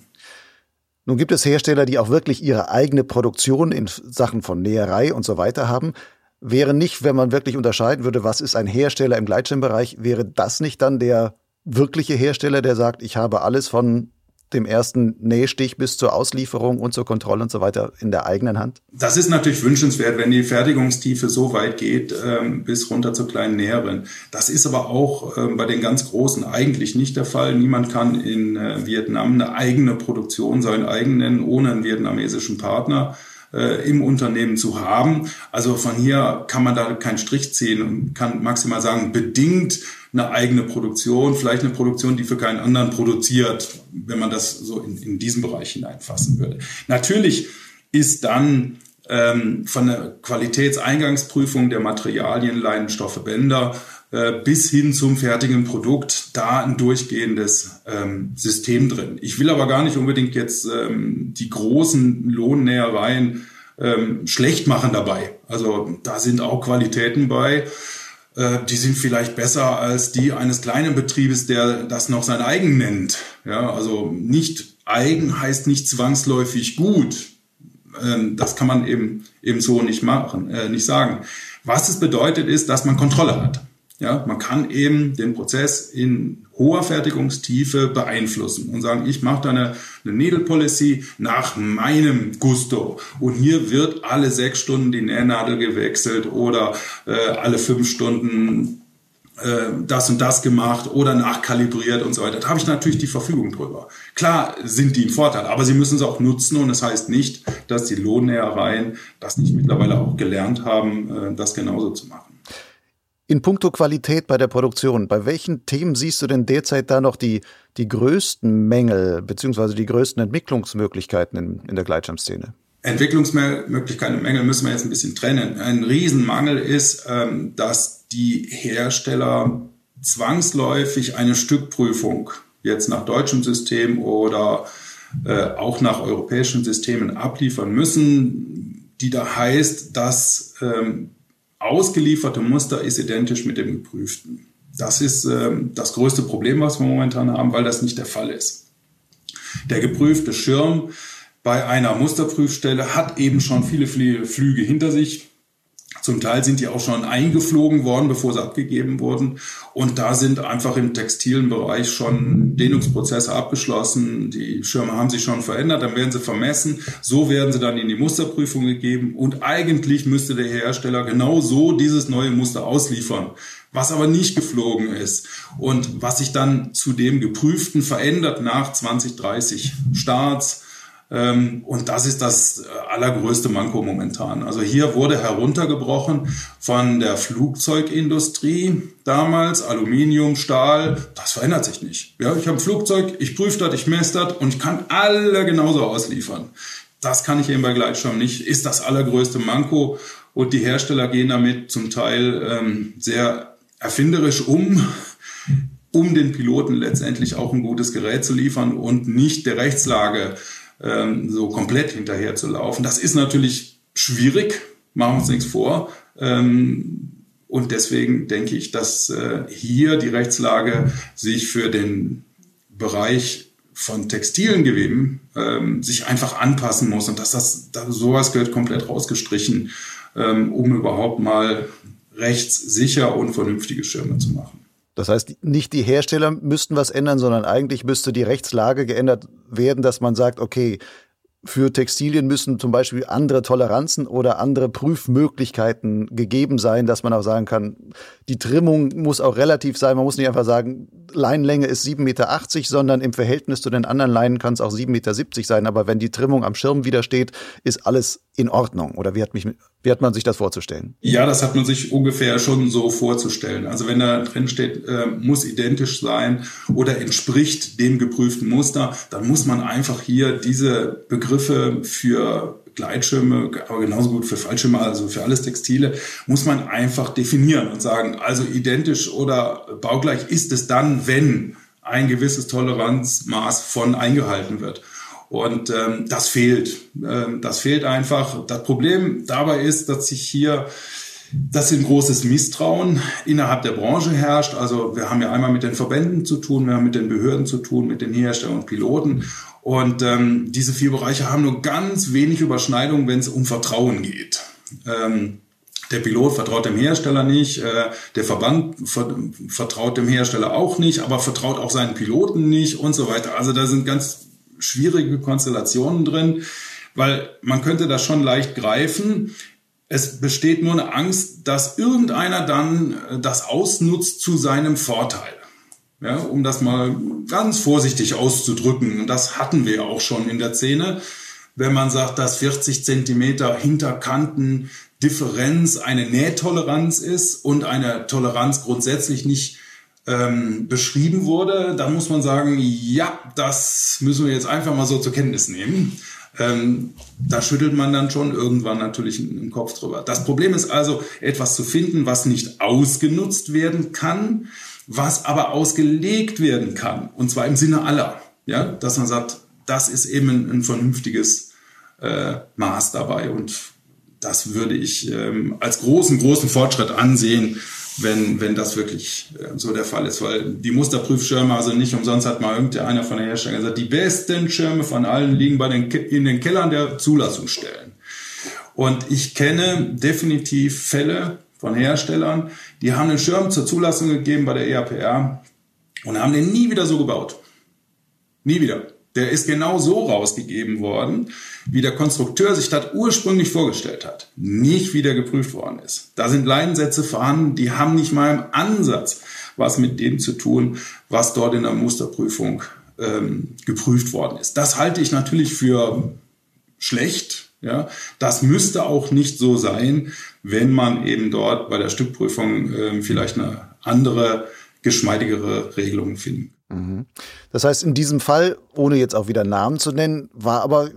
Nun gibt es Hersteller, die auch wirklich ihre eigene Produktion in Sachen von Näherei und so weiter haben. Wäre nicht, wenn man wirklich unterscheiden würde, was ist ein Hersteller im Gleitschirmbereich, wäre das nicht dann der wirkliche Hersteller, der sagt, ich habe alles von dem ersten Nähstich bis zur Auslieferung und zur Kontrolle und so weiter in der eigenen Hand? Das ist natürlich wünschenswert, wenn die Fertigungstiefe so weit geht, ähm, bis runter zur kleinen Näherin. Das ist aber auch ähm, bei den ganz Großen eigentlich nicht der Fall. Niemand kann in äh, Vietnam eine eigene Produktion, seinen eigenen, ohne einen vietnamesischen Partner äh, im Unternehmen zu haben. Also von hier kann man da keinen Strich ziehen und kann maximal sagen, bedingt eine eigene Produktion, vielleicht eine Produktion, die für keinen anderen produziert, wenn man das so in, in diesen Bereich hineinfassen würde. Natürlich ist dann ähm, von der Qualitätseingangsprüfung der Materialien, Leinenstoffe, Bänder bis hin zum fertigen Produkt da ein durchgehendes ähm, System drin. Ich will aber gar nicht unbedingt jetzt ähm, die großen Lohnnähereien ähm, schlecht machen dabei. Also da sind auch Qualitäten bei, äh, die sind vielleicht besser als die eines kleinen Betriebes, der das noch sein eigen nennt. Ja, also nicht eigen heißt nicht zwangsläufig gut. Ähm, das kann man eben, eben so nicht machen, äh, nicht sagen. Was es bedeutet ist, dass man Kontrolle hat. Ja, man kann eben den Prozess in hoher Fertigungstiefe beeinflussen und sagen, ich mache da eine, eine Needle Policy nach meinem Gusto. Und hier wird alle sechs Stunden die Nähnadel gewechselt oder äh, alle fünf Stunden äh, das und das gemacht oder nachkalibriert und so weiter. Da habe ich natürlich die Verfügung drüber. Klar sind die ein Vorteil, aber sie müssen es auch nutzen und das heißt nicht, dass die Lohnnähereien das nicht mittlerweile auch gelernt haben, äh, das genauso zu machen. In puncto Qualität bei der Produktion, bei welchen Themen siehst du denn derzeit da noch die, die größten Mängel beziehungsweise die größten Entwicklungsmöglichkeiten in, in der Gleitschirmszene? Entwicklungsmöglichkeiten und Mängel müssen wir jetzt ein bisschen trennen. Ein Riesenmangel ist, ähm, dass die Hersteller zwangsläufig eine Stückprüfung jetzt nach deutschem System oder äh, auch nach europäischen Systemen abliefern müssen, die da heißt, dass ähm, ausgelieferte Muster ist identisch mit dem geprüften. Das ist ähm, das größte Problem, was wir momentan haben, weil das nicht der Fall ist. Der geprüfte Schirm bei einer Musterprüfstelle hat eben schon viele, viele Flüge hinter sich. Zum Teil sind die auch schon eingeflogen worden, bevor sie abgegeben wurden. Und da sind einfach im textilen Bereich schon Dehnungsprozesse abgeschlossen. Die Schirme haben sich schon verändert, dann werden sie vermessen. So werden sie dann in die Musterprüfung gegeben. Und eigentlich müsste der Hersteller genau so dieses neue Muster ausliefern was aber nicht geflogen ist und was sich dann zu dem geprüften verändert nach 2030 Starts und das ist das äh, allergrößte Manko momentan. Also hier wurde heruntergebrochen von der Flugzeugindustrie damals, Aluminium, Stahl, das verändert sich nicht. Ja, ich habe ein Flugzeug, ich prüfe das, ich messe das und ich kann alle genauso ausliefern. Das kann ich eben bei Gleitschirm nicht, ist das allergrößte Manko und die Hersteller gehen damit zum Teil ähm, sehr erfinderisch um um den Piloten letztendlich auch ein gutes Gerät zu liefern und nicht der Rechtslage ähm, so komplett hinterher zu laufen. Das ist natürlich schwierig, machen wir uns nichts vor. Ähm, und deswegen denke ich, dass äh, hier die Rechtslage sich für den Bereich von textilen Geweben ähm, sich einfach anpassen muss und dass das da, sowas gehört komplett rausgestrichen, ähm, um überhaupt mal rechtssicher und vernünftige Schirme zu machen. Das heißt, nicht die Hersteller müssten was ändern, sondern eigentlich müsste die Rechtslage geändert werden, dass man sagt, okay, für Textilien müssen zum Beispiel andere Toleranzen oder andere Prüfmöglichkeiten gegeben sein, dass man auch sagen kann, die Trimmung muss auch relativ sein. Man muss nicht einfach sagen, Leinenlänge ist 7,80 Meter, sondern im Verhältnis zu den anderen Leinen kann es auch 7,70 Meter sein. Aber wenn die Trimmung am Schirm widersteht, ist alles in Ordnung. Oder wie hat, mich, wie hat man sich das vorzustellen? Ja, das hat man sich ungefähr schon so vorzustellen. Also wenn da drin steht, äh, muss identisch sein oder entspricht dem geprüften Muster, dann muss man einfach hier diese Begriffe für Gleitschirme, aber genauso gut für Fallschirme, also für alles Textile, muss man einfach definieren und sagen, also identisch oder baugleich ist es dann, wenn ein gewisses Toleranzmaß von eingehalten wird. Und ähm, das fehlt. Ähm, das fehlt einfach. Das Problem dabei ist, dass sich hier dass ein großes Misstrauen innerhalb der Branche herrscht. Also wir haben ja einmal mit den Verbänden zu tun, wir haben mit den Behörden zu tun, mit den Herstellern und Piloten. Und ähm, diese vier Bereiche haben nur ganz wenig Überschneidung, wenn es um Vertrauen geht. Ähm, der Pilot vertraut dem Hersteller nicht, äh, der Verband vertraut dem Hersteller auch nicht, aber vertraut auch seinen Piloten nicht und so weiter. Also da sind ganz schwierige Konstellationen drin, weil man könnte das schon leicht greifen. Es besteht nur eine Angst, dass irgendeiner dann äh, das ausnutzt zu seinem Vorteil. Ja, um das mal ganz vorsichtig auszudrücken. Und das hatten wir auch schon in der Szene. Wenn man sagt, dass 40 Zentimeter Hinterkanten Differenz eine Nähtoleranz ist und eine Toleranz grundsätzlich nicht ähm, beschrieben wurde, dann muss man sagen, ja, das müssen wir jetzt einfach mal so zur Kenntnis nehmen. Ähm, da schüttelt man dann schon irgendwann natürlich den Kopf drüber. Das Problem ist also, etwas zu finden, was nicht ausgenutzt werden kann, was aber ausgelegt werden kann. Und zwar im Sinne aller. Ja, dass man sagt, das ist eben ein, ein vernünftiges äh, Maß dabei. Und das würde ich ähm, als großen, großen Fortschritt ansehen, wenn, wenn das wirklich äh, so der Fall ist. Weil die Musterprüfschirme, also nicht umsonst hat mal irgendeiner von der Hersteller gesagt, die besten Schirme von allen liegen bei den, in den Kellern der Zulassungsstellen. Und ich kenne definitiv Fälle von Herstellern, die haben einen Schirm zur Zulassung gegeben bei der EAPR und haben den nie wieder so gebaut. Nie wieder. Der ist genau so rausgegeben worden, wie der Konstrukteur sich das ursprünglich vorgestellt hat. Nicht wie der geprüft worden ist. Da sind Leinensätze vorhanden, die haben nicht mal im Ansatz was mit dem zu tun, was dort in der Musterprüfung ähm, geprüft worden ist. Das halte ich natürlich für schlecht. Ja, das müsste auch nicht so sein, wenn man eben dort bei der Stückprüfung ähm, vielleicht eine andere, geschmeidigere Regelung finden Mhm. Das heißt, in diesem Fall, ohne jetzt auch wieder Namen zu nennen, war aber,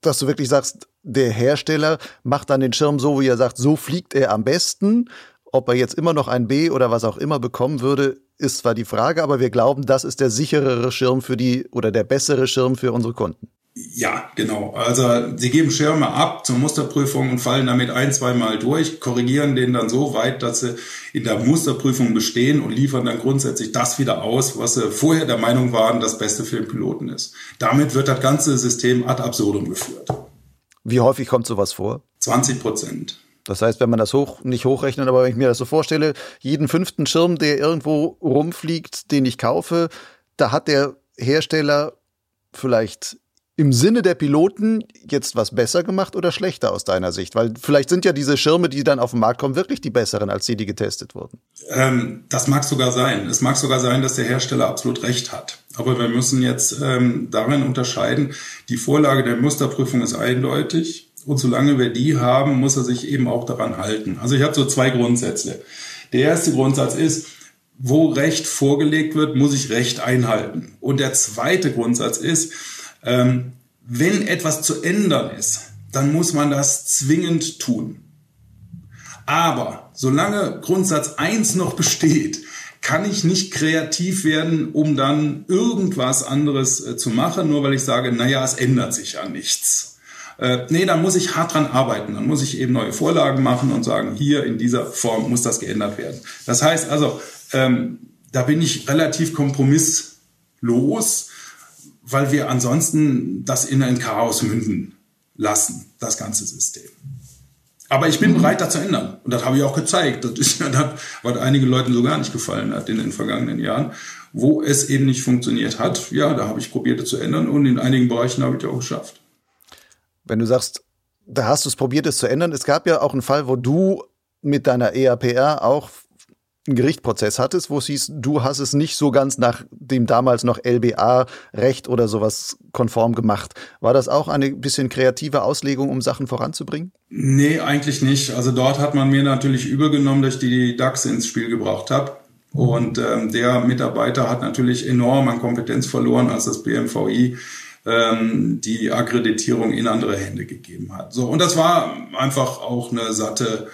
dass du wirklich sagst, der Hersteller macht dann den Schirm so, wie er sagt, so fliegt er am besten. Ob er jetzt immer noch ein B oder was auch immer bekommen würde, ist zwar die Frage, aber wir glauben, das ist der sicherere Schirm für die oder der bessere Schirm für unsere Kunden. Ja, genau. Also sie geben Schirme ab zur Musterprüfung und fallen damit ein, zweimal durch, korrigieren den dann so weit, dass sie in der Musterprüfung bestehen und liefern dann grundsätzlich das wieder aus, was sie vorher der Meinung waren, das Beste für den Piloten ist. Damit wird das ganze System ad absurdum geführt. Wie häufig kommt sowas vor? 20 Prozent. Das heißt, wenn man das hoch, nicht hochrechnet, aber wenn ich mir das so vorstelle, jeden fünften Schirm, der irgendwo rumfliegt, den ich kaufe, da hat der Hersteller vielleicht im Sinne der Piloten jetzt was besser gemacht oder schlechter aus deiner Sicht? Weil vielleicht sind ja diese Schirme, die dann auf den Markt kommen, wirklich die besseren als die, die getestet wurden. Ähm, das mag sogar sein. Es mag sogar sein, dass der Hersteller absolut recht hat. Aber wir müssen jetzt ähm, darin unterscheiden, die Vorlage der Musterprüfung ist eindeutig. Und solange wir die haben, muss er sich eben auch daran halten. Also ich habe so zwei Grundsätze. Der erste Grundsatz ist, wo Recht vorgelegt wird, muss ich Recht einhalten. Und der zweite Grundsatz ist, ähm, wenn etwas zu ändern ist, dann muss man das zwingend tun. Aber solange Grundsatz 1 noch besteht, kann ich nicht kreativ werden, um dann irgendwas anderes äh, zu machen, nur weil ich sage, naja, es ändert sich ja nichts. Äh, nee, dann muss ich hart dran arbeiten. Dann muss ich eben neue Vorlagen machen und sagen, hier in dieser Form muss das geändert werden. Das heißt also, ähm, da bin ich relativ kompromisslos weil wir ansonsten das in ein Chaos münden lassen, das ganze System. Aber ich bin mhm. bereit, das zu ändern. Und das habe ich auch gezeigt. Das ist ja das, was einigen Leuten so gar nicht gefallen hat in den vergangenen Jahren, wo es eben nicht funktioniert hat. Ja, da habe ich probiert, es zu ändern und in einigen Bereichen habe ich es auch geschafft. Wenn du sagst, da hast du es probiert, es zu ändern. Es gab ja auch einen Fall, wo du mit deiner EAPR auch einen Gerichtsprozess hattest, wo es hieß, du hast es nicht so ganz nach dem damals noch LBA-Recht oder sowas konform gemacht. War das auch eine bisschen kreative Auslegung, um Sachen voranzubringen? Nee, eigentlich nicht. Also dort hat man mir natürlich übergenommen, dass ich die DAX ins Spiel gebracht habe. Und ähm, der Mitarbeiter hat natürlich enorm an Kompetenz verloren, als das BMVI ähm, die Akkreditierung in andere Hände gegeben hat. So, und das war einfach auch eine satte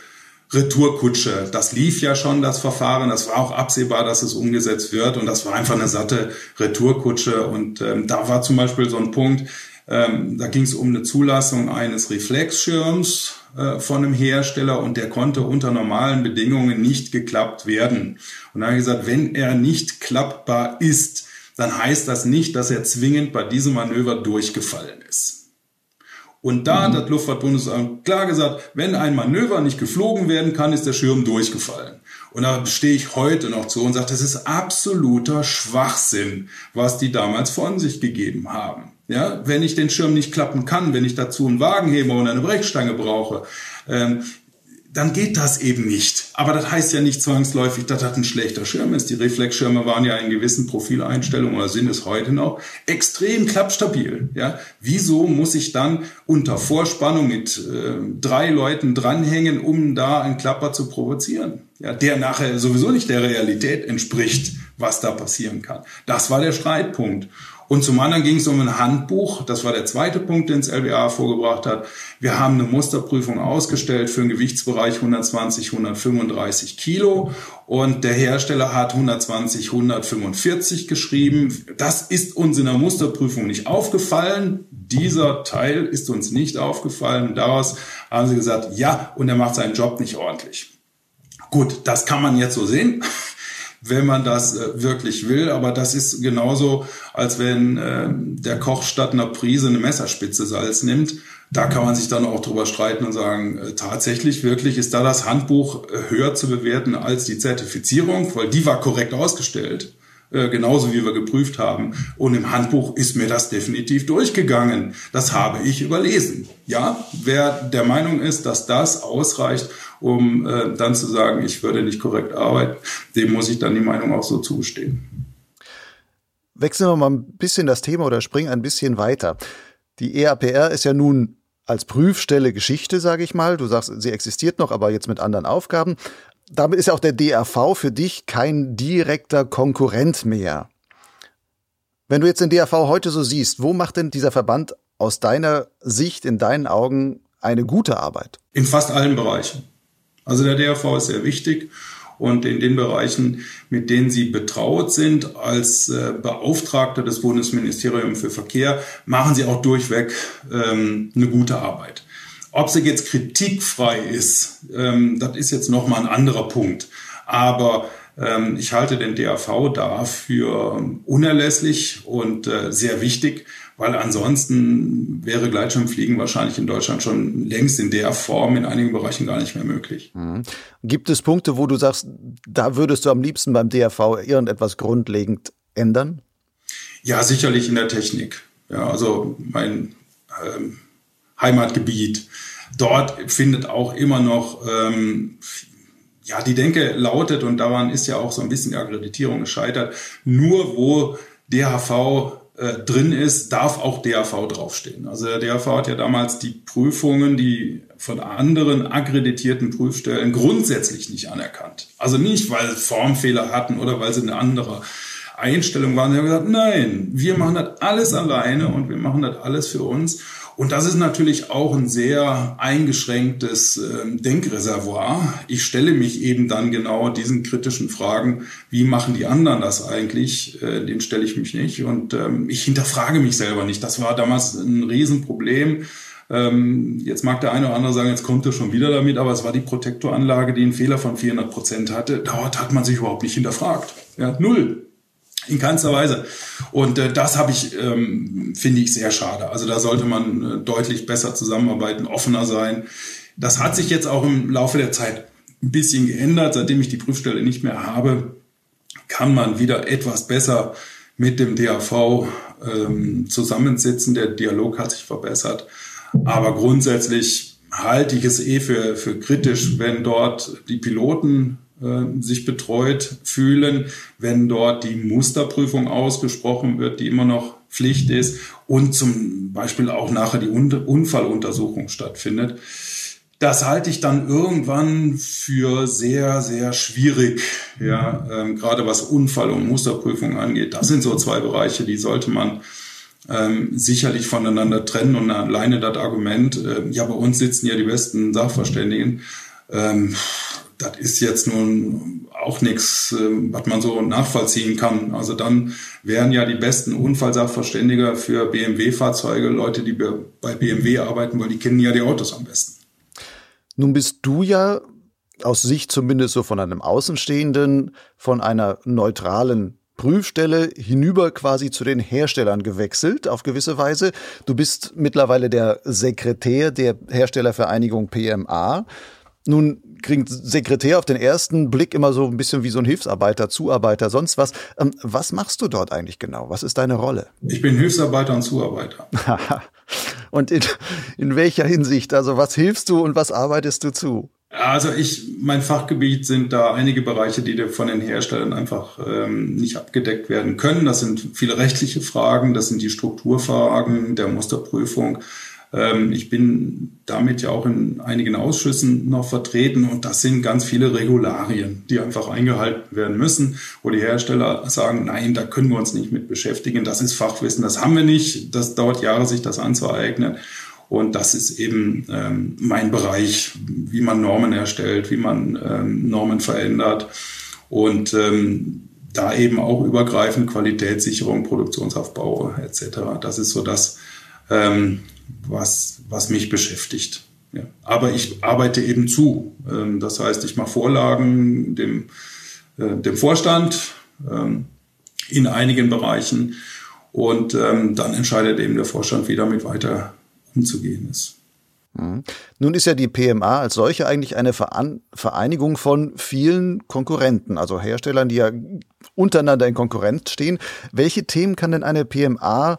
Retourkutsche. Das lief ja schon, das Verfahren. Das war auch absehbar, dass es umgesetzt wird. Und das war einfach eine satte Retourkutsche. Und ähm, da war zum Beispiel so ein Punkt, ähm, da ging es um eine Zulassung eines Reflexschirms äh, von einem Hersteller und der konnte unter normalen Bedingungen nicht geklappt werden. Und da habe ich gesagt, wenn er nicht klappbar ist, dann heißt das nicht, dass er zwingend bei diesem Manöver durchgefallen ist. Und da hat das Luftfahrtbundesamt klar gesagt, wenn ein Manöver nicht geflogen werden kann, ist der Schirm durchgefallen. Und da stehe ich heute noch zu und sage, das ist absoluter Schwachsinn, was die damals von sich gegeben haben. Ja, wenn ich den Schirm nicht klappen kann, wenn ich dazu einen Wagenheber oder eine Brechstange brauche, ähm, dann geht das eben nicht. Aber das heißt ja nicht zwangsläufig, dass das ein schlechter Schirm ist. Die Reflexschirme waren ja in gewissen Profileinstellungen oder sind es heute noch extrem klappstabil. Ja, wieso muss ich dann unter Vorspannung mit äh, drei Leuten dranhängen, um da einen Klapper zu provozieren? Ja, der nachher sowieso nicht der Realität entspricht, was da passieren kann. Das war der Streitpunkt. Und zum anderen ging es um ein Handbuch. Das war der zweite Punkt, den das LBA vorgebracht hat. Wir haben eine Musterprüfung ausgestellt für einen Gewichtsbereich 120, 135 Kilo. Und der Hersteller hat 120, 145 geschrieben. Das ist uns in der Musterprüfung nicht aufgefallen. Dieser Teil ist uns nicht aufgefallen. daraus haben sie gesagt, ja, und er macht seinen Job nicht ordentlich. Gut, das kann man jetzt so sehen wenn man das äh, wirklich will. Aber das ist genauso, als wenn äh, der Koch statt einer Prise eine Messerspitze Salz nimmt. Da kann man sich dann auch drüber streiten und sagen, äh, tatsächlich wirklich ist da das Handbuch äh, höher zu bewerten als die Zertifizierung, weil die war korrekt ausgestellt äh, genauso wie wir geprüft haben. Und im Handbuch ist mir das definitiv durchgegangen. Das habe ich überlesen. Ja, wer der Meinung ist, dass das ausreicht, um äh, dann zu sagen, ich würde nicht korrekt arbeiten, dem muss ich dann die Meinung auch so zugestehen. Wechseln wir mal ein bisschen das Thema oder springen ein bisschen weiter. Die EAPR ist ja nun als Prüfstelle Geschichte, sage ich mal. Du sagst, sie existiert noch, aber jetzt mit anderen Aufgaben. Damit ist ja auch der DRV für dich kein direkter Konkurrent mehr. Wenn du jetzt den DRV heute so siehst, wo macht denn dieser Verband aus deiner Sicht, in deinen Augen eine gute Arbeit? In fast allen Bereichen. Also der DRV ist sehr wichtig und in den Bereichen, mit denen Sie betraut sind als äh, Beauftragter des Bundesministeriums für Verkehr, machen Sie auch durchweg ähm, eine gute Arbeit. Ob sie jetzt kritikfrei ist, ähm, das ist jetzt nochmal ein anderer Punkt. Aber ähm, ich halte den DAV dafür unerlässlich und äh, sehr wichtig, weil ansonsten wäre Gleitschirmfliegen wahrscheinlich in Deutschland schon längst in der Form in einigen Bereichen gar nicht mehr möglich. Mhm. Gibt es Punkte, wo du sagst, da würdest du am liebsten beim DAV irgendetwas grundlegend ändern? Ja, sicherlich in der Technik. Ja, also mein ähm, Heimatgebiet. Dort findet auch immer noch ähm, ja, die Denke lautet, und daran ist ja auch so ein bisschen die Akkreditierung gescheitert, nur wo DHV äh, drin ist, darf auch DAV draufstehen. Also der DAV hat ja damals die Prüfungen, die von anderen akkreditierten Prüfstellen grundsätzlich nicht anerkannt. Also nicht, weil sie Formfehler hatten oder weil sie eine andere Einstellung waren. Sie haben gesagt, nein, wir machen das alles alleine und wir machen das alles für uns. Und das ist natürlich auch ein sehr eingeschränktes äh, Denkreservoir. Ich stelle mich eben dann genau diesen kritischen Fragen, wie machen die anderen das eigentlich? Äh, den stelle ich mich nicht. Und ähm, ich hinterfrage mich selber nicht. Das war damals ein Riesenproblem. Ähm, jetzt mag der eine oder andere sagen, jetzt kommt er schon wieder damit, aber es war die Protektoranlage, die einen Fehler von 400 Prozent hatte. Dort hat man sich überhaupt nicht hinterfragt. Ja, null. In keinster Weise. Und äh, das habe ich, ähm, finde ich, sehr schade. Also da sollte man äh, deutlich besser zusammenarbeiten, offener sein. Das hat sich jetzt auch im Laufe der Zeit ein bisschen geändert. Seitdem ich die Prüfstelle nicht mehr habe, kann man wieder etwas besser mit dem DAV ähm, zusammensitzen. Der Dialog hat sich verbessert. Aber grundsätzlich halte ich es eh für, für kritisch, wenn dort die Piloten sich betreut fühlen, wenn dort die Musterprüfung ausgesprochen wird, die immer noch Pflicht ist und zum Beispiel auch nachher die Unfalluntersuchung stattfindet. Das halte ich dann irgendwann für sehr, sehr schwierig, ja, ähm, gerade was Unfall- und Musterprüfung angeht. Das sind so zwei Bereiche, die sollte man ähm, sicherlich voneinander trennen und alleine das Argument, äh, ja, bei uns sitzen ja die besten Sachverständigen, Ähm, das ist jetzt nun auch nichts, äh, was man so nachvollziehen kann. Also dann wären ja die besten Unfallsachverständiger für BMW-Fahrzeuge Leute, die bei BMW arbeiten, weil die kennen ja die Autos am besten. Nun bist du ja aus Sicht zumindest so von einem Außenstehenden von einer neutralen Prüfstelle hinüber quasi zu den Herstellern gewechselt, auf gewisse Weise. Du bist mittlerweile der Sekretär der Herstellervereinigung PMA. Nun klingt Sekretär auf den ersten Blick immer so ein bisschen wie so ein Hilfsarbeiter, Zuarbeiter, sonst was. Ähm, was machst du dort eigentlich genau? Was ist deine Rolle? Ich bin Hilfsarbeiter und Zuarbeiter. (laughs) und in, in welcher Hinsicht? Also was hilfst du und was arbeitest du zu? Also ich, mein Fachgebiet sind da einige Bereiche, die von den Herstellern einfach ähm, nicht abgedeckt werden können. Das sind viele rechtliche Fragen, das sind die Strukturfragen der Musterprüfung. Ähm, ich bin damit ja auch in einigen Ausschüssen noch vertreten und das sind ganz viele Regularien, die einfach eingehalten werden müssen, wo die Hersteller sagen, nein, da können wir uns nicht mit beschäftigen. Das ist Fachwissen, das haben wir nicht. Das dauert Jahre, sich das anzueignen. Und das ist eben ähm, mein Bereich, wie man Normen erstellt, wie man ähm, Normen verändert und ähm, da eben auch übergreifend Qualitätssicherung, Produktionsaufbau etc. Das ist so das, ähm, was, was mich beschäftigt. Ja. Aber ich arbeite eben zu. Ähm, das heißt, ich mache Vorlagen dem, äh, dem Vorstand ähm, in einigen Bereichen und ähm, dann entscheidet eben der Vorstand, wie damit weiter umzugehen ist. Mhm. Nun ist ja die PMA als solche eigentlich eine Vereinigung von vielen Konkurrenten, also Herstellern, die ja untereinander in Konkurrenz stehen. Welche Themen kann denn eine PMA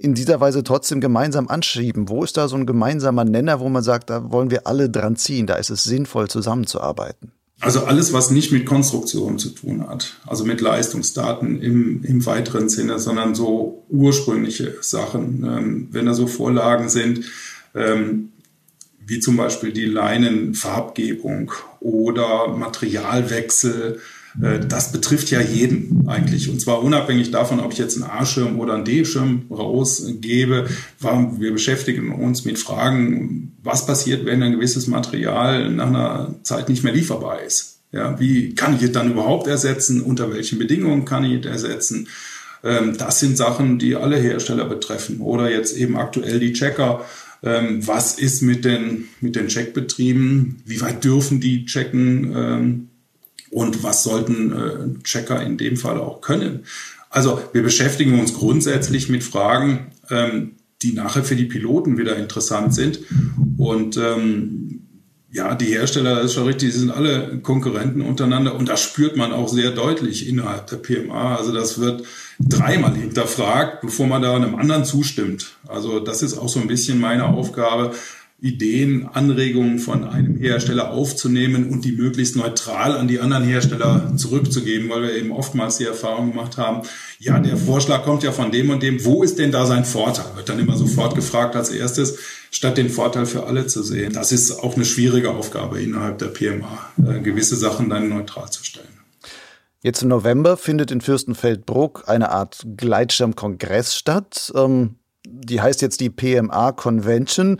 in dieser Weise trotzdem gemeinsam anschieben? Wo ist da so ein gemeinsamer Nenner, wo man sagt, da wollen wir alle dran ziehen, da ist es sinnvoll zusammenzuarbeiten? Also alles, was nicht mit Konstruktion zu tun hat, also mit Leistungsdaten im, im weiteren Sinne, sondern so ursprüngliche Sachen. Ähm, wenn da so Vorlagen sind, ähm, wie zum Beispiel die Leinenfarbgebung oder Materialwechsel, das betrifft ja jeden eigentlich. Und zwar unabhängig davon, ob ich jetzt einen A-Schirm oder einen D-Schirm rausgebe. Wir beschäftigen uns mit Fragen, was passiert, wenn ein gewisses Material nach einer Zeit nicht mehr lieferbar ist. Ja, wie kann ich es dann überhaupt ersetzen? Unter welchen Bedingungen kann ich es ersetzen? Ähm, das sind Sachen, die alle Hersteller betreffen. Oder jetzt eben aktuell die Checker. Ähm, was ist mit den, mit den Checkbetrieben? Wie weit dürfen die checken? Und was sollten äh, Checker in dem Fall auch können? Also wir beschäftigen uns grundsätzlich mit Fragen, ähm, die nachher für die Piloten wieder interessant sind. Und ähm, ja, die Hersteller, das ist schon richtig, die sind alle Konkurrenten untereinander und das spürt man auch sehr deutlich innerhalb der PMA. Also das wird dreimal hinterfragt, bevor man da einem anderen zustimmt. Also das ist auch so ein bisschen meine Aufgabe, Ideen, Anregungen von einem Hersteller aufzunehmen und die möglichst neutral an die anderen Hersteller zurückzugeben, weil wir eben oftmals die Erfahrung gemacht haben, ja, der Vorschlag kommt ja von dem und dem, wo ist denn da sein Vorteil? Wird dann immer sofort gefragt als erstes, statt den Vorteil für alle zu sehen. Das ist auch eine schwierige Aufgabe innerhalb der PMA, äh, gewisse Sachen dann neutral zu stellen. Jetzt im November findet in Fürstenfeldbruck eine Art Gleitschirmkongress statt. Ähm, die heißt jetzt die PMA Convention.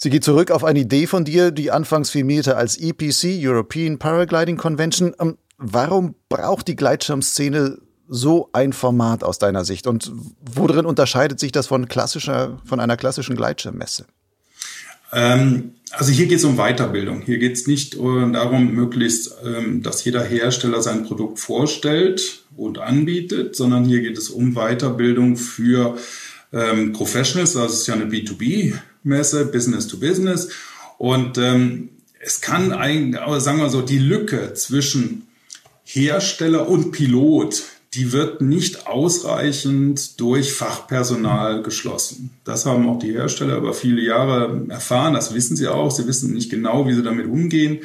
Sie geht zurück auf eine Idee von dir, die anfangs firmierte als EPC, European Paragliding Convention. Ähm, warum braucht die Gleitschirmszene so ein Format aus deiner Sicht? Und worin unterscheidet sich das von klassischer, von einer klassischen Gleitschirmmesse? Ähm, also hier geht es um Weiterbildung. Hier geht es nicht äh, darum, möglichst, ähm, dass jeder Hersteller sein Produkt vorstellt und anbietet, sondern hier geht es um Weiterbildung für ähm, Professionals. Das ist ja eine B2B Messe, Business to Business. Und ähm, es kann eigentlich, aber sagen wir so, die Lücke zwischen Hersteller und Pilot, die wird nicht ausreichend durch Fachpersonal geschlossen. Das haben auch die Hersteller über viele Jahre erfahren. Das wissen sie auch. Sie wissen nicht genau, wie sie damit umgehen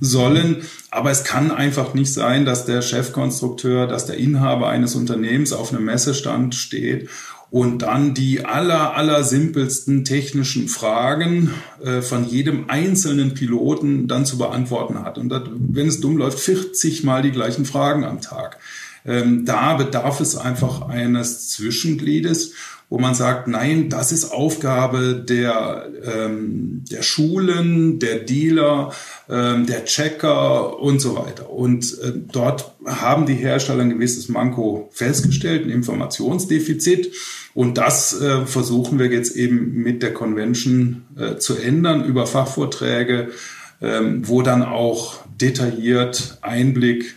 sollen. Aber es kann einfach nicht sein, dass der Chefkonstrukteur, dass der Inhaber eines Unternehmens auf einem Messestand steht und dann die aller, aller simpelsten technischen Fragen äh, von jedem einzelnen Piloten dann zu beantworten hat. Und das, wenn es dumm läuft, 40 mal die gleichen Fragen am Tag. Ähm, da bedarf es einfach eines Zwischengliedes, wo man sagt, nein, das ist Aufgabe der, ähm, der Schulen, der Dealer, ähm, der Checker und so weiter. Und äh, dort haben die Hersteller ein gewisses Manko festgestellt, ein Informationsdefizit. Und das äh, versuchen wir jetzt eben mit der Convention äh, zu ändern über Fachvorträge, ähm, wo dann auch detailliert Einblick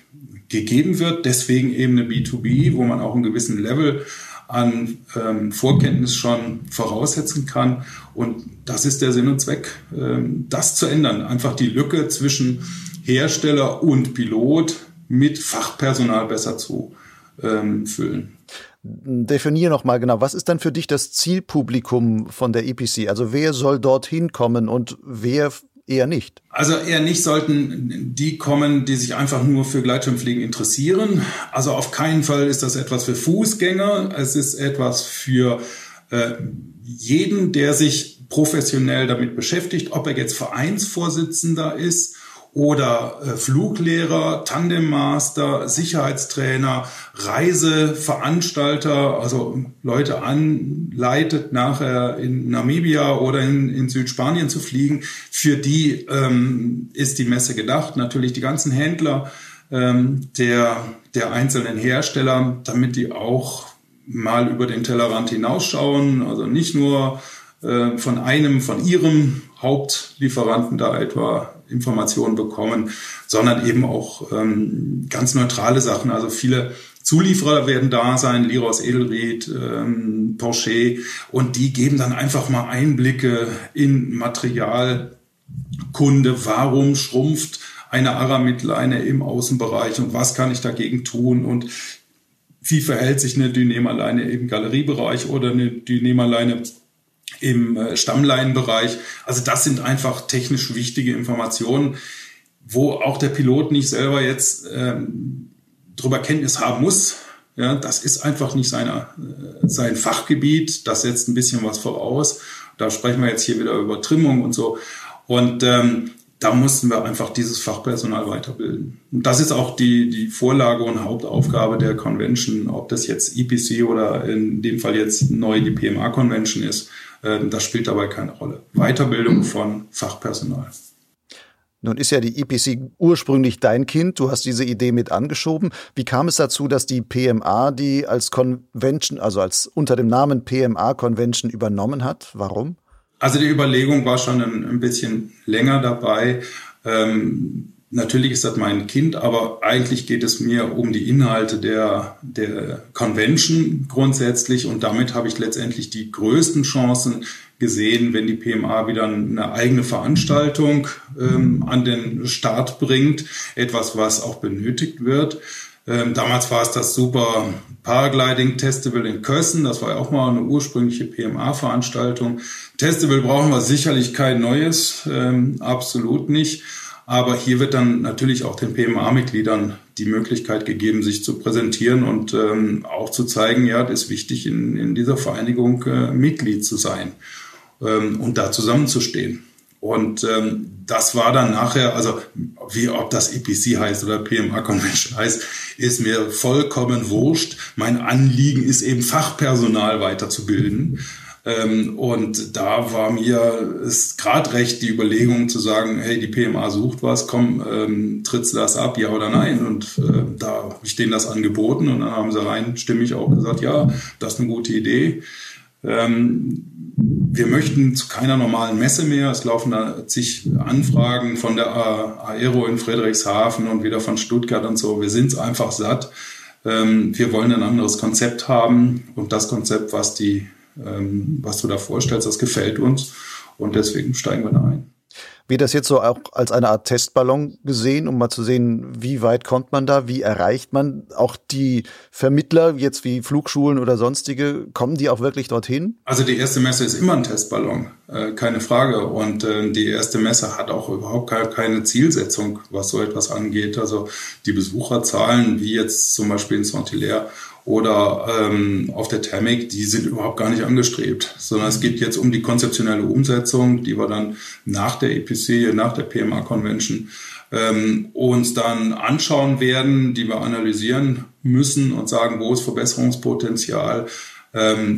gegeben wird. Deswegen eben eine B2B, wo man auch einen gewissen Level an ähm, Vorkenntnis schon voraussetzen kann. Und das ist der Sinn und Zweck, ähm, das zu ändern. Einfach die Lücke zwischen Hersteller und Pilot mit Fachpersonal besser zu ähm, füllen. Definier noch mal genau, was ist dann für dich das Zielpublikum von der EPC? Also wer soll dorthin kommen und wer eher nicht. Also eher nicht sollten die kommen, die sich einfach nur für Gleitschirmfliegen interessieren. Also auf keinen Fall ist das etwas für Fußgänger. Es ist etwas für äh, jeden, der sich professionell damit beschäftigt, ob er jetzt Vereinsvorsitzender ist oder äh, Fluglehrer, Tandemmaster, Sicherheitstrainer, Reiseveranstalter, also Leute anleitet, nachher in Namibia oder in, in Südspanien zu fliegen. Für die ähm, ist die Messe gedacht. Natürlich die ganzen Händler ähm, der, der einzelnen Hersteller, damit die auch mal über den Tellerrand hinausschauen, also nicht nur äh, von einem, von ihrem Hauptlieferanten da etwa Informationen bekommen, sondern eben auch ähm, ganz neutrale Sachen. Also viele Zulieferer werden da sein, Liros Edelried, ähm, Porsche, und die geben dann einfach mal Einblicke in Materialkunde. Warum schrumpft eine Aramidleine im Außenbereich und was kann ich dagegen tun und wie verhält sich eine Dynemerleine im Galeriebereich oder eine Dynemerleine im äh, Stammleinenbereich. Also das sind einfach technisch wichtige Informationen, wo auch der Pilot nicht selber jetzt ähm, drüber Kenntnis haben muss. Ja, das ist einfach nicht seine, äh, sein Fachgebiet. Das setzt ein bisschen was voraus. Da sprechen wir jetzt hier wieder über Trimmung und so. Und ähm, da mussten wir einfach dieses Fachpersonal weiterbilden. Und das ist auch die, die Vorlage und Hauptaufgabe der Convention, ob das jetzt EPC oder in dem Fall jetzt neu die PMA Convention ist. Ähm, das spielt dabei keine Rolle. Weiterbildung von Fachpersonal. Nun ist ja die EPC ursprünglich dein Kind. Du hast diese Idee mit angeschoben. Wie kam es dazu, dass die PMA die als Convention, also als unter dem Namen PMA Convention übernommen hat? Warum? Also die Überlegung war schon ein, ein bisschen länger dabei. Ähm, Natürlich ist das mein Kind, aber eigentlich geht es mir um die Inhalte der, der Convention grundsätzlich und damit habe ich letztendlich die größten Chancen gesehen, wenn die PMA wieder eine eigene Veranstaltung ähm, an den Start bringt, etwas, was auch benötigt wird. Ähm, damals war es das Super Paragliding Testival in Kössen. Das war ja auch mal eine ursprüngliche PMA-Veranstaltung. Testival brauchen wir sicherlich kein neues, ähm, absolut nicht. Aber hier wird dann natürlich auch den PMA-Mitgliedern die Möglichkeit gegeben, sich zu präsentieren und ähm, auch zu zeigen, ja, es ist wichtig, in, in dieser Vereinigung äh, Mitglied zu sein ähm, und da zusammenzustehen. Und ähm, das war dann nachher, also wie ob das EPC heißt oder PMA Convention heißt, ist mir vollkommen wurscht. Mein Anliegen ist eben Fachpersonal weiterzubilden. Ähm, und da war mir es gerade recht, die Überlegung zu sagen, hey, die PMA sucht was, komm, ähm, trittst das ab, ja oder nein? Und äh, da habe ich denen das angeboten und dann haben sie rein stimmig auch gesagt, ja, das ist eine gute Idee. Ähm, wir möchten zu keiner normalen Messe mehr. Es laufen da zig Anfragen von der Aero in Friedrichshafen und wieder von Stuttgart und so. Wir sind es einfach satt. Ähm, wir wollen ein anderes Konzept haben und das Konzept, was die ähm, was du da vorstellst, das gefällt uns und deswegen steigen wir da ein. Wird das jetzt so auch als eine Art Testballon gesehen, um mal zu sehen, wie weit kommt man da, wie erreicht man auch die Vermittler, jetzt wie Flugschulen oder sonstige, kommen die auch wirklich dorthin? Also die erste Messe ist immer ein Testballon, äh, keine Frage. Und äh, die erste Messe hat auch überhaupt keine Zielsetzung, was so etwas angeht. Also die Besucherzahlen, wie jetzt zum Beispiel in Saint-Hilaire oder ähm, auf der Thermik, die sind überhaupt gar nicht angestrebt, sondern es geht jetzt um die konzeptionelle Umsetzung, die wir dann nach der EPC, nach der PMA Convention ähm, uns dann anschauen werden, die wir analysieren müssen und sagen, wo ist Verbesserungspotenzial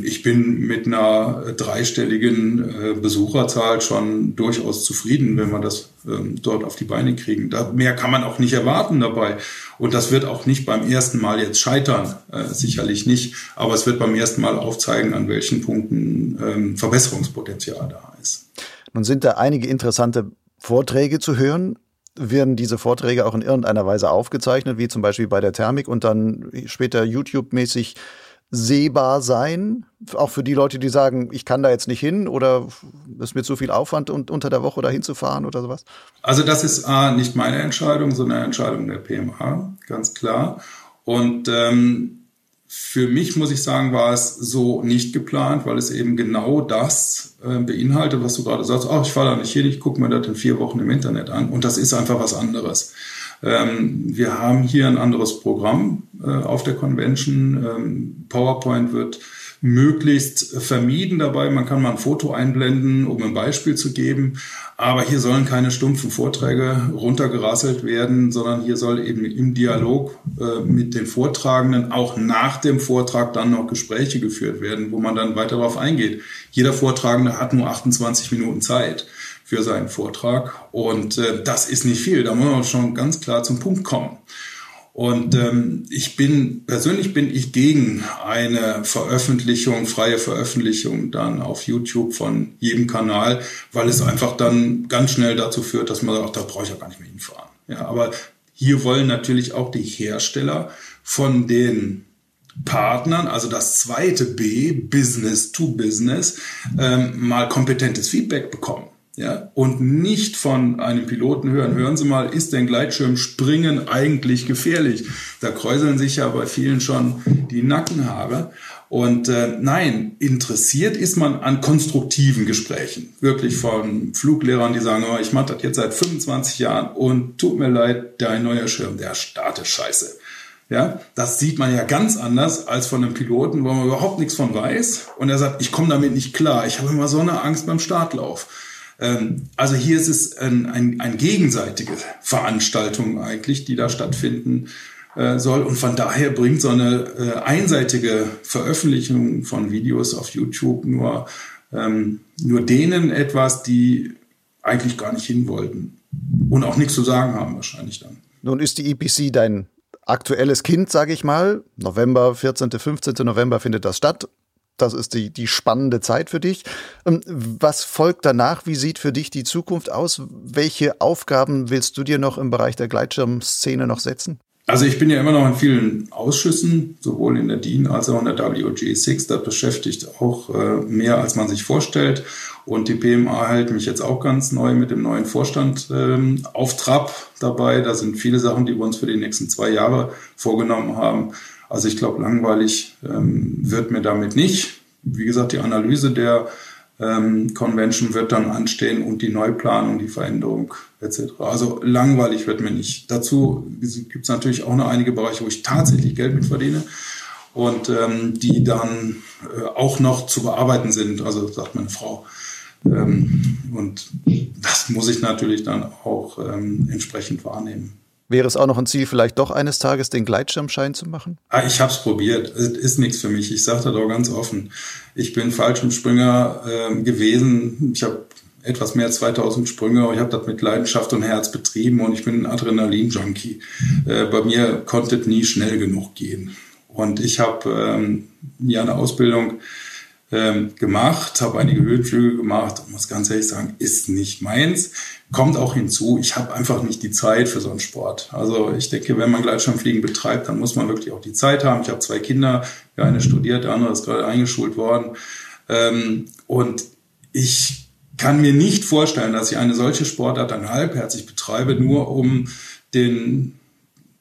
ich bin mit einer dreistelligen äh, Besucherzahl schon durchaus zufrieden, wenn wir das ähm, dort auf die Beine kriegen. Mehr kann man auch nicht erwarten dabei. Und das wird auch nicht beim ersten Mal jetzt scheitern, äh, sicherlich nicht. Aber es wird beim ersten Mal aufzeigen, an welchen Punkten ähm, Verbesserungspotenzial da ist. Nun sind da einige interessante Vorträge zu hören werden diese Vorträge auch in irgendeiner Weise aufgezeichnet, wie zum Beispiel bei der Thermik und dann später YouTube-mäßig sehbar sein? Auch für die Leute, die sagen, ich kann da jetzt nicht hin oder es ist mir zu viel Aufwand, und unter der Woche dahin zu fahren oder sowas? Also das ist A, nicht meine Entscheidung, sondern eine Entscheidung der PMA, ganz klar. Und ähm, für mich, muss ich sagen, war es so nicht geplant, weil es eben genau das äh, beinhaltet, was du gerade sagst. Ach, ich fahre da nicht hin, ich gucke mir das in vier Wochen im Internet an. Und das ist einfach was anderes. Ähm, wir haben hier ein anderes Programm äh, auf der Convention. Ähm, PowerPoint wird möglichst vermieden dabei. Man kann mal ein Foto einblenden, um ein Beispiel zu geben. Aber hier sollen keine stumpfen Vorträge runtergerasselt werden, sondern hier soll eben im Dialog äh, mit den Vortragenden auch nach dem Vortrag dann noch Gespräche geführt werden, wo man dann weiter darauf eingeht. Jeder Vortragende hat nur 28 Minuten Zeit für seinen Vortrag. Und äh, das ist nicht viel. Da muss man schon ganz klar zum Punkt kommen. Und ähm, ich bin, persönlich bin ich gegen eine Veröffentlichung, freie Veröffentlichung dann auf YouTube von jedem Kanal, weil es einfach dann ganz schnell dazu führt, dass man sagt, da brauche ich ja gar nicht mehr hinfahren. Ja, aber hier wollen natürlich auch die Hersteller von den Partnern, also das zweite B, Business to Business, ähm, mal kompetentes Feedback bekommen ja, und nicht von einem Piloten hören, hören Sie mal, ist denn Gleitschirmspringen eigentlich gefährlich? Da kräuseln sich ja bei vielen schon die Nackenhaare. Und äh, nein, interessiert ist man an konstruktiven Gesprächen. Wirklich von Fluglehrern, die sagen, oh, ich mache das jetzt seit 25 Jahren und tut mir leid, dein neuer Schirm, der startet scheiße. Ja, das sieht man ja ganz anders als von einem Piloten, wo man überhaupt nichts von weiß. Und er sagt, ich komme damit nicht klar. Ich habe immer so eine Angst beim Startlauf. Ähm, also hier ist es ein, ein, ein gegenseitige Veranstaltung eigentlich, die da stattfinden äh, soll. Und von daher bringt so eine äh, einseitige Veröffentlichung von Videos auf YouTube nur, ähm, nur denen etwas, die eigentlich gar nicht hin wollten und auch nichts zu sagen haben wahrscheinlich dann. Nun ist die EPC dein aktuelles Kind, sage ich mal. November, 14., 15. November findet das statt das ist die, die spannende Zeit für dich. Ähm, was folgt danach? Wie sieht für dich die Zukunft aus? Welche Aufgaben willst du dir noch im Bereich der Gleitschirmszene noch setzen? Also ich bin ja immer noch in vielen Ausschüssen, sowohl in der DIN als auch in der WG6. Das beschäftigt auch äh, mehr, als man sich vorstellt. Und die PMA hält mich jetzt auch ganz neu mit dem neuen Vorstand ähm, auf Trab dabei. Da sind viele Sachen, die wir uns für die nächsten zwei Jahre vorgenommen haben. Also ich glaube, langweilig ähm, wird mir damit nicht. Wie gesagt, die Analyse der ähm, Convention wird dann anstehen und die Neuplanung, die Veränderung etc. Also langweilig wird mir nicht. Dazu gibt es natürlich auch noch einige Bereiche, wo ich tatsächlich Geld mit verdiene und ähm, die dann äh, auch noch zu bearbeiten sind. Also sagt meine Frau. Ähm, und das muss ich natürlich dann auch ähm, entsprechend wahrnehmen. Wäre es auch noch ein Ziel, vielleicht doch eines Tages den Gleitschirmschein zu machen? Ah, ich habe es probiert. Es ist nichts für mich. Ich sage das auch ganz offen. Ich bin Fallschirmspringer äh, gewesen. Ich habe etwas mehr als 2000 Sprünge. Ich habe das mit Leidenschaft und Herz betrieben und ich bin ein Adrenalin-Junkie. Äh, bei mir konnte es nie schnell genug gehen. Und ich habe ähm, ja eine Ausbildung ähm, gemacht, habe einige Höhenflüge gemacht und muss ganz ehrlich sagen, ist nicht meins. Kommt auch hinzu, ich habe einfach nicht die Zeit für so einen Sport. Also ich denke, wenn man Gleitschirmfliegen betreibt, dann muss man wirklich auch die Zeit haben. Ich habe zwei Kinder, der eine studiert, der andere ist gerade eingeschult worden. Ähm, und ich kann mir nicht vorstellen, dass ich eine solche Sportart dann halbherzig betreibe, nur um den,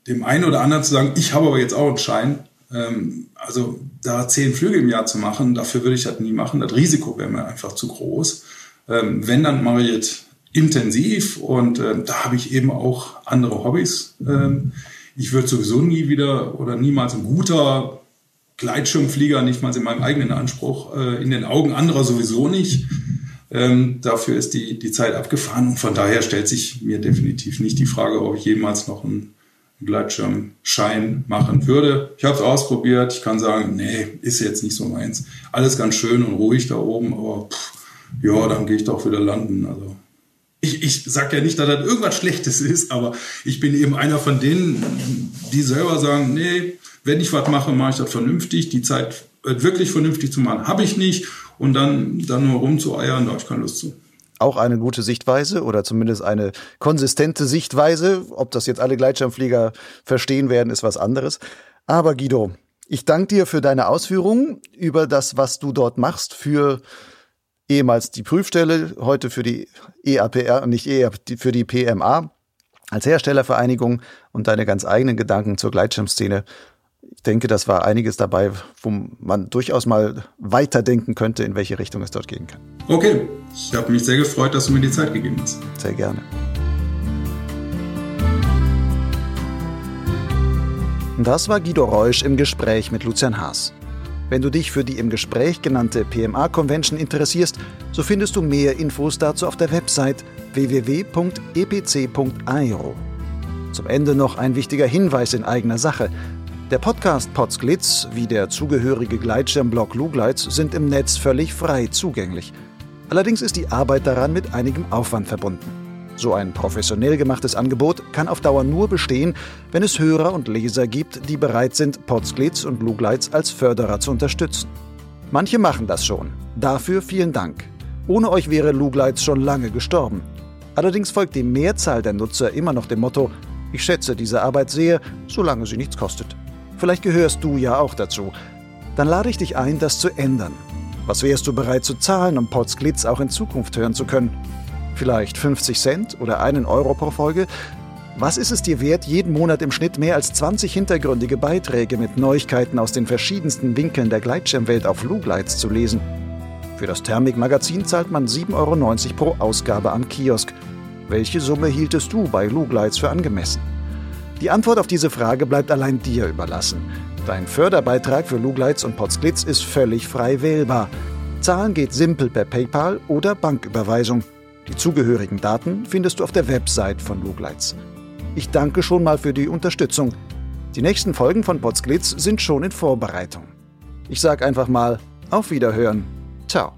dem einen oder anderen zu sagen, ich habe aber jetzt auch einen Schein, ähm, also da zehn Flüge im Jahr zu machen, dafür würde ich das nie machen. Das Risiko wäre mir einfach zu groß. Ähm, wenn, dann mache ich jetzt intensiv und äh, da habe ich eben auch andere Hobbys. Ähm, ich würde sowieso nie wieder oder niemals ein guter Gleitschirmflieger, nicht mal in meinem eigenen Anspruch, äh, in den Augen anderer sowieso nicht. Ähm, dafür ist die, die Zeit abgefahren und von daher stellt sich mir definitiv nicht die Frage, ob ich jemals noch einen Gleitschirmschein machen würde. Ich habe es ausprobiert. Ich kann sagen, nee, ist jetzt nicht so meins. Alles ganz schön und ruhig da oben, aber pff, ja, dann gehe ich doch wieder landen. Also ich, ich sage ja nicht, dass das irgendwas Schlechtes ist, aber ich bin eben einer von denen, die selber sagen, nee, wenn ich was mache, mache ich das vernünftig. Die Zeit wirklich vernünftig zu machen, habe ich nicht. Und dann, dann nur rumzueiern, da habe ich keine Lust zu auch eine gute Sichtweise oder zumindest eine konsistente Sichtweise. Ob das jetzt alle Gleitschirmflieger verstehen werden, ist was anderes. Aber Guido, ich danke dir für deine Ausführungen über das, was du dort machst für ehemals die Prüfstelle, heute für die EAPR, nicht EAP, für die PMA als Herstellervereinigung und deine ganz eigenen Gedanken zur Gleitschirmszene ich denke, das war einiges dabei, wo man durchaus mal weiterdenken könnte, in welche Richtung es dort gehen kann. Okay, ich habe mich sehr gefreut, dass du mir die Zeit gegeben hast. Sehr gerne. Das war Guido Reusch im Gespräch mit Lucian Haas. Wenn du dich für die im Gespräch genannte PMA-Convention interessierst, so findest du mehr Infos dazu auf der Website www.epc.aero. Zum Ende noch ein wichtiger Hinweis in eigener Sache. Der Podcast Potsglitz wie der zugehörige Gleitschirmblog Lugleitz sind im Netz völlig frei zugänglich. Allerdings ist die Arbeit daran mit einigem Aufwand verbunden. So ein professionell gemachtes Angebot kann auf Dauer nur bestehen, wenn es Hörer und Leser gibt, die bereit sind, Potsglitz und Lugleitz als Förderer zu unterstützen. Manche machen das schon. Dafür vielen Dank. Ohne euch wäre Lugleitz schon lange gestorben. Allerdings folgt die Mehrzahl der Nutzer immer noch dem Motto, ich schätze diese Arbeit sehr, solange sie nichts kostet. Vielleicht gehörst du ja auch dazu. Dann lade ich dich ein, das zu ändern. Was wärst du bereit zu zahlen, um Pots Glitz auch in Zukunft hören zu können? Vielleicht 50 Cent oder einen Euro pro Folge? Was ist es dir wert, jeden Monat im Schnitt mehr als 20 hintergründige Beiträge mit Neuigkeiten aus den verschiedensten Winkeln der Gleitschirmwelt auf Lugleits zu lesen? Für das Thermik-Magazin zahlt man 7,90 Euro pro Ausgabe am Kiosk. Welche Summe hieltest du bei Lugleits für angemessen? Die Antwort auf diese Frage bleibt allein dir überlassen. Dein Förderbeitrag für Lugleitz und Potsglitz ist völlig frei wählbar. Zahlen geht simpel per PayPal oder Banküberweisung. Die zugehörigen Daten findest du auf der Website von Lugleitz. Ich danke schon mal für die Unterstützung. Die nächsten Folgen von Potsglitz sind schon in Vorbereitung. Ich sage einfach mal auf Wiederhören. Ciao.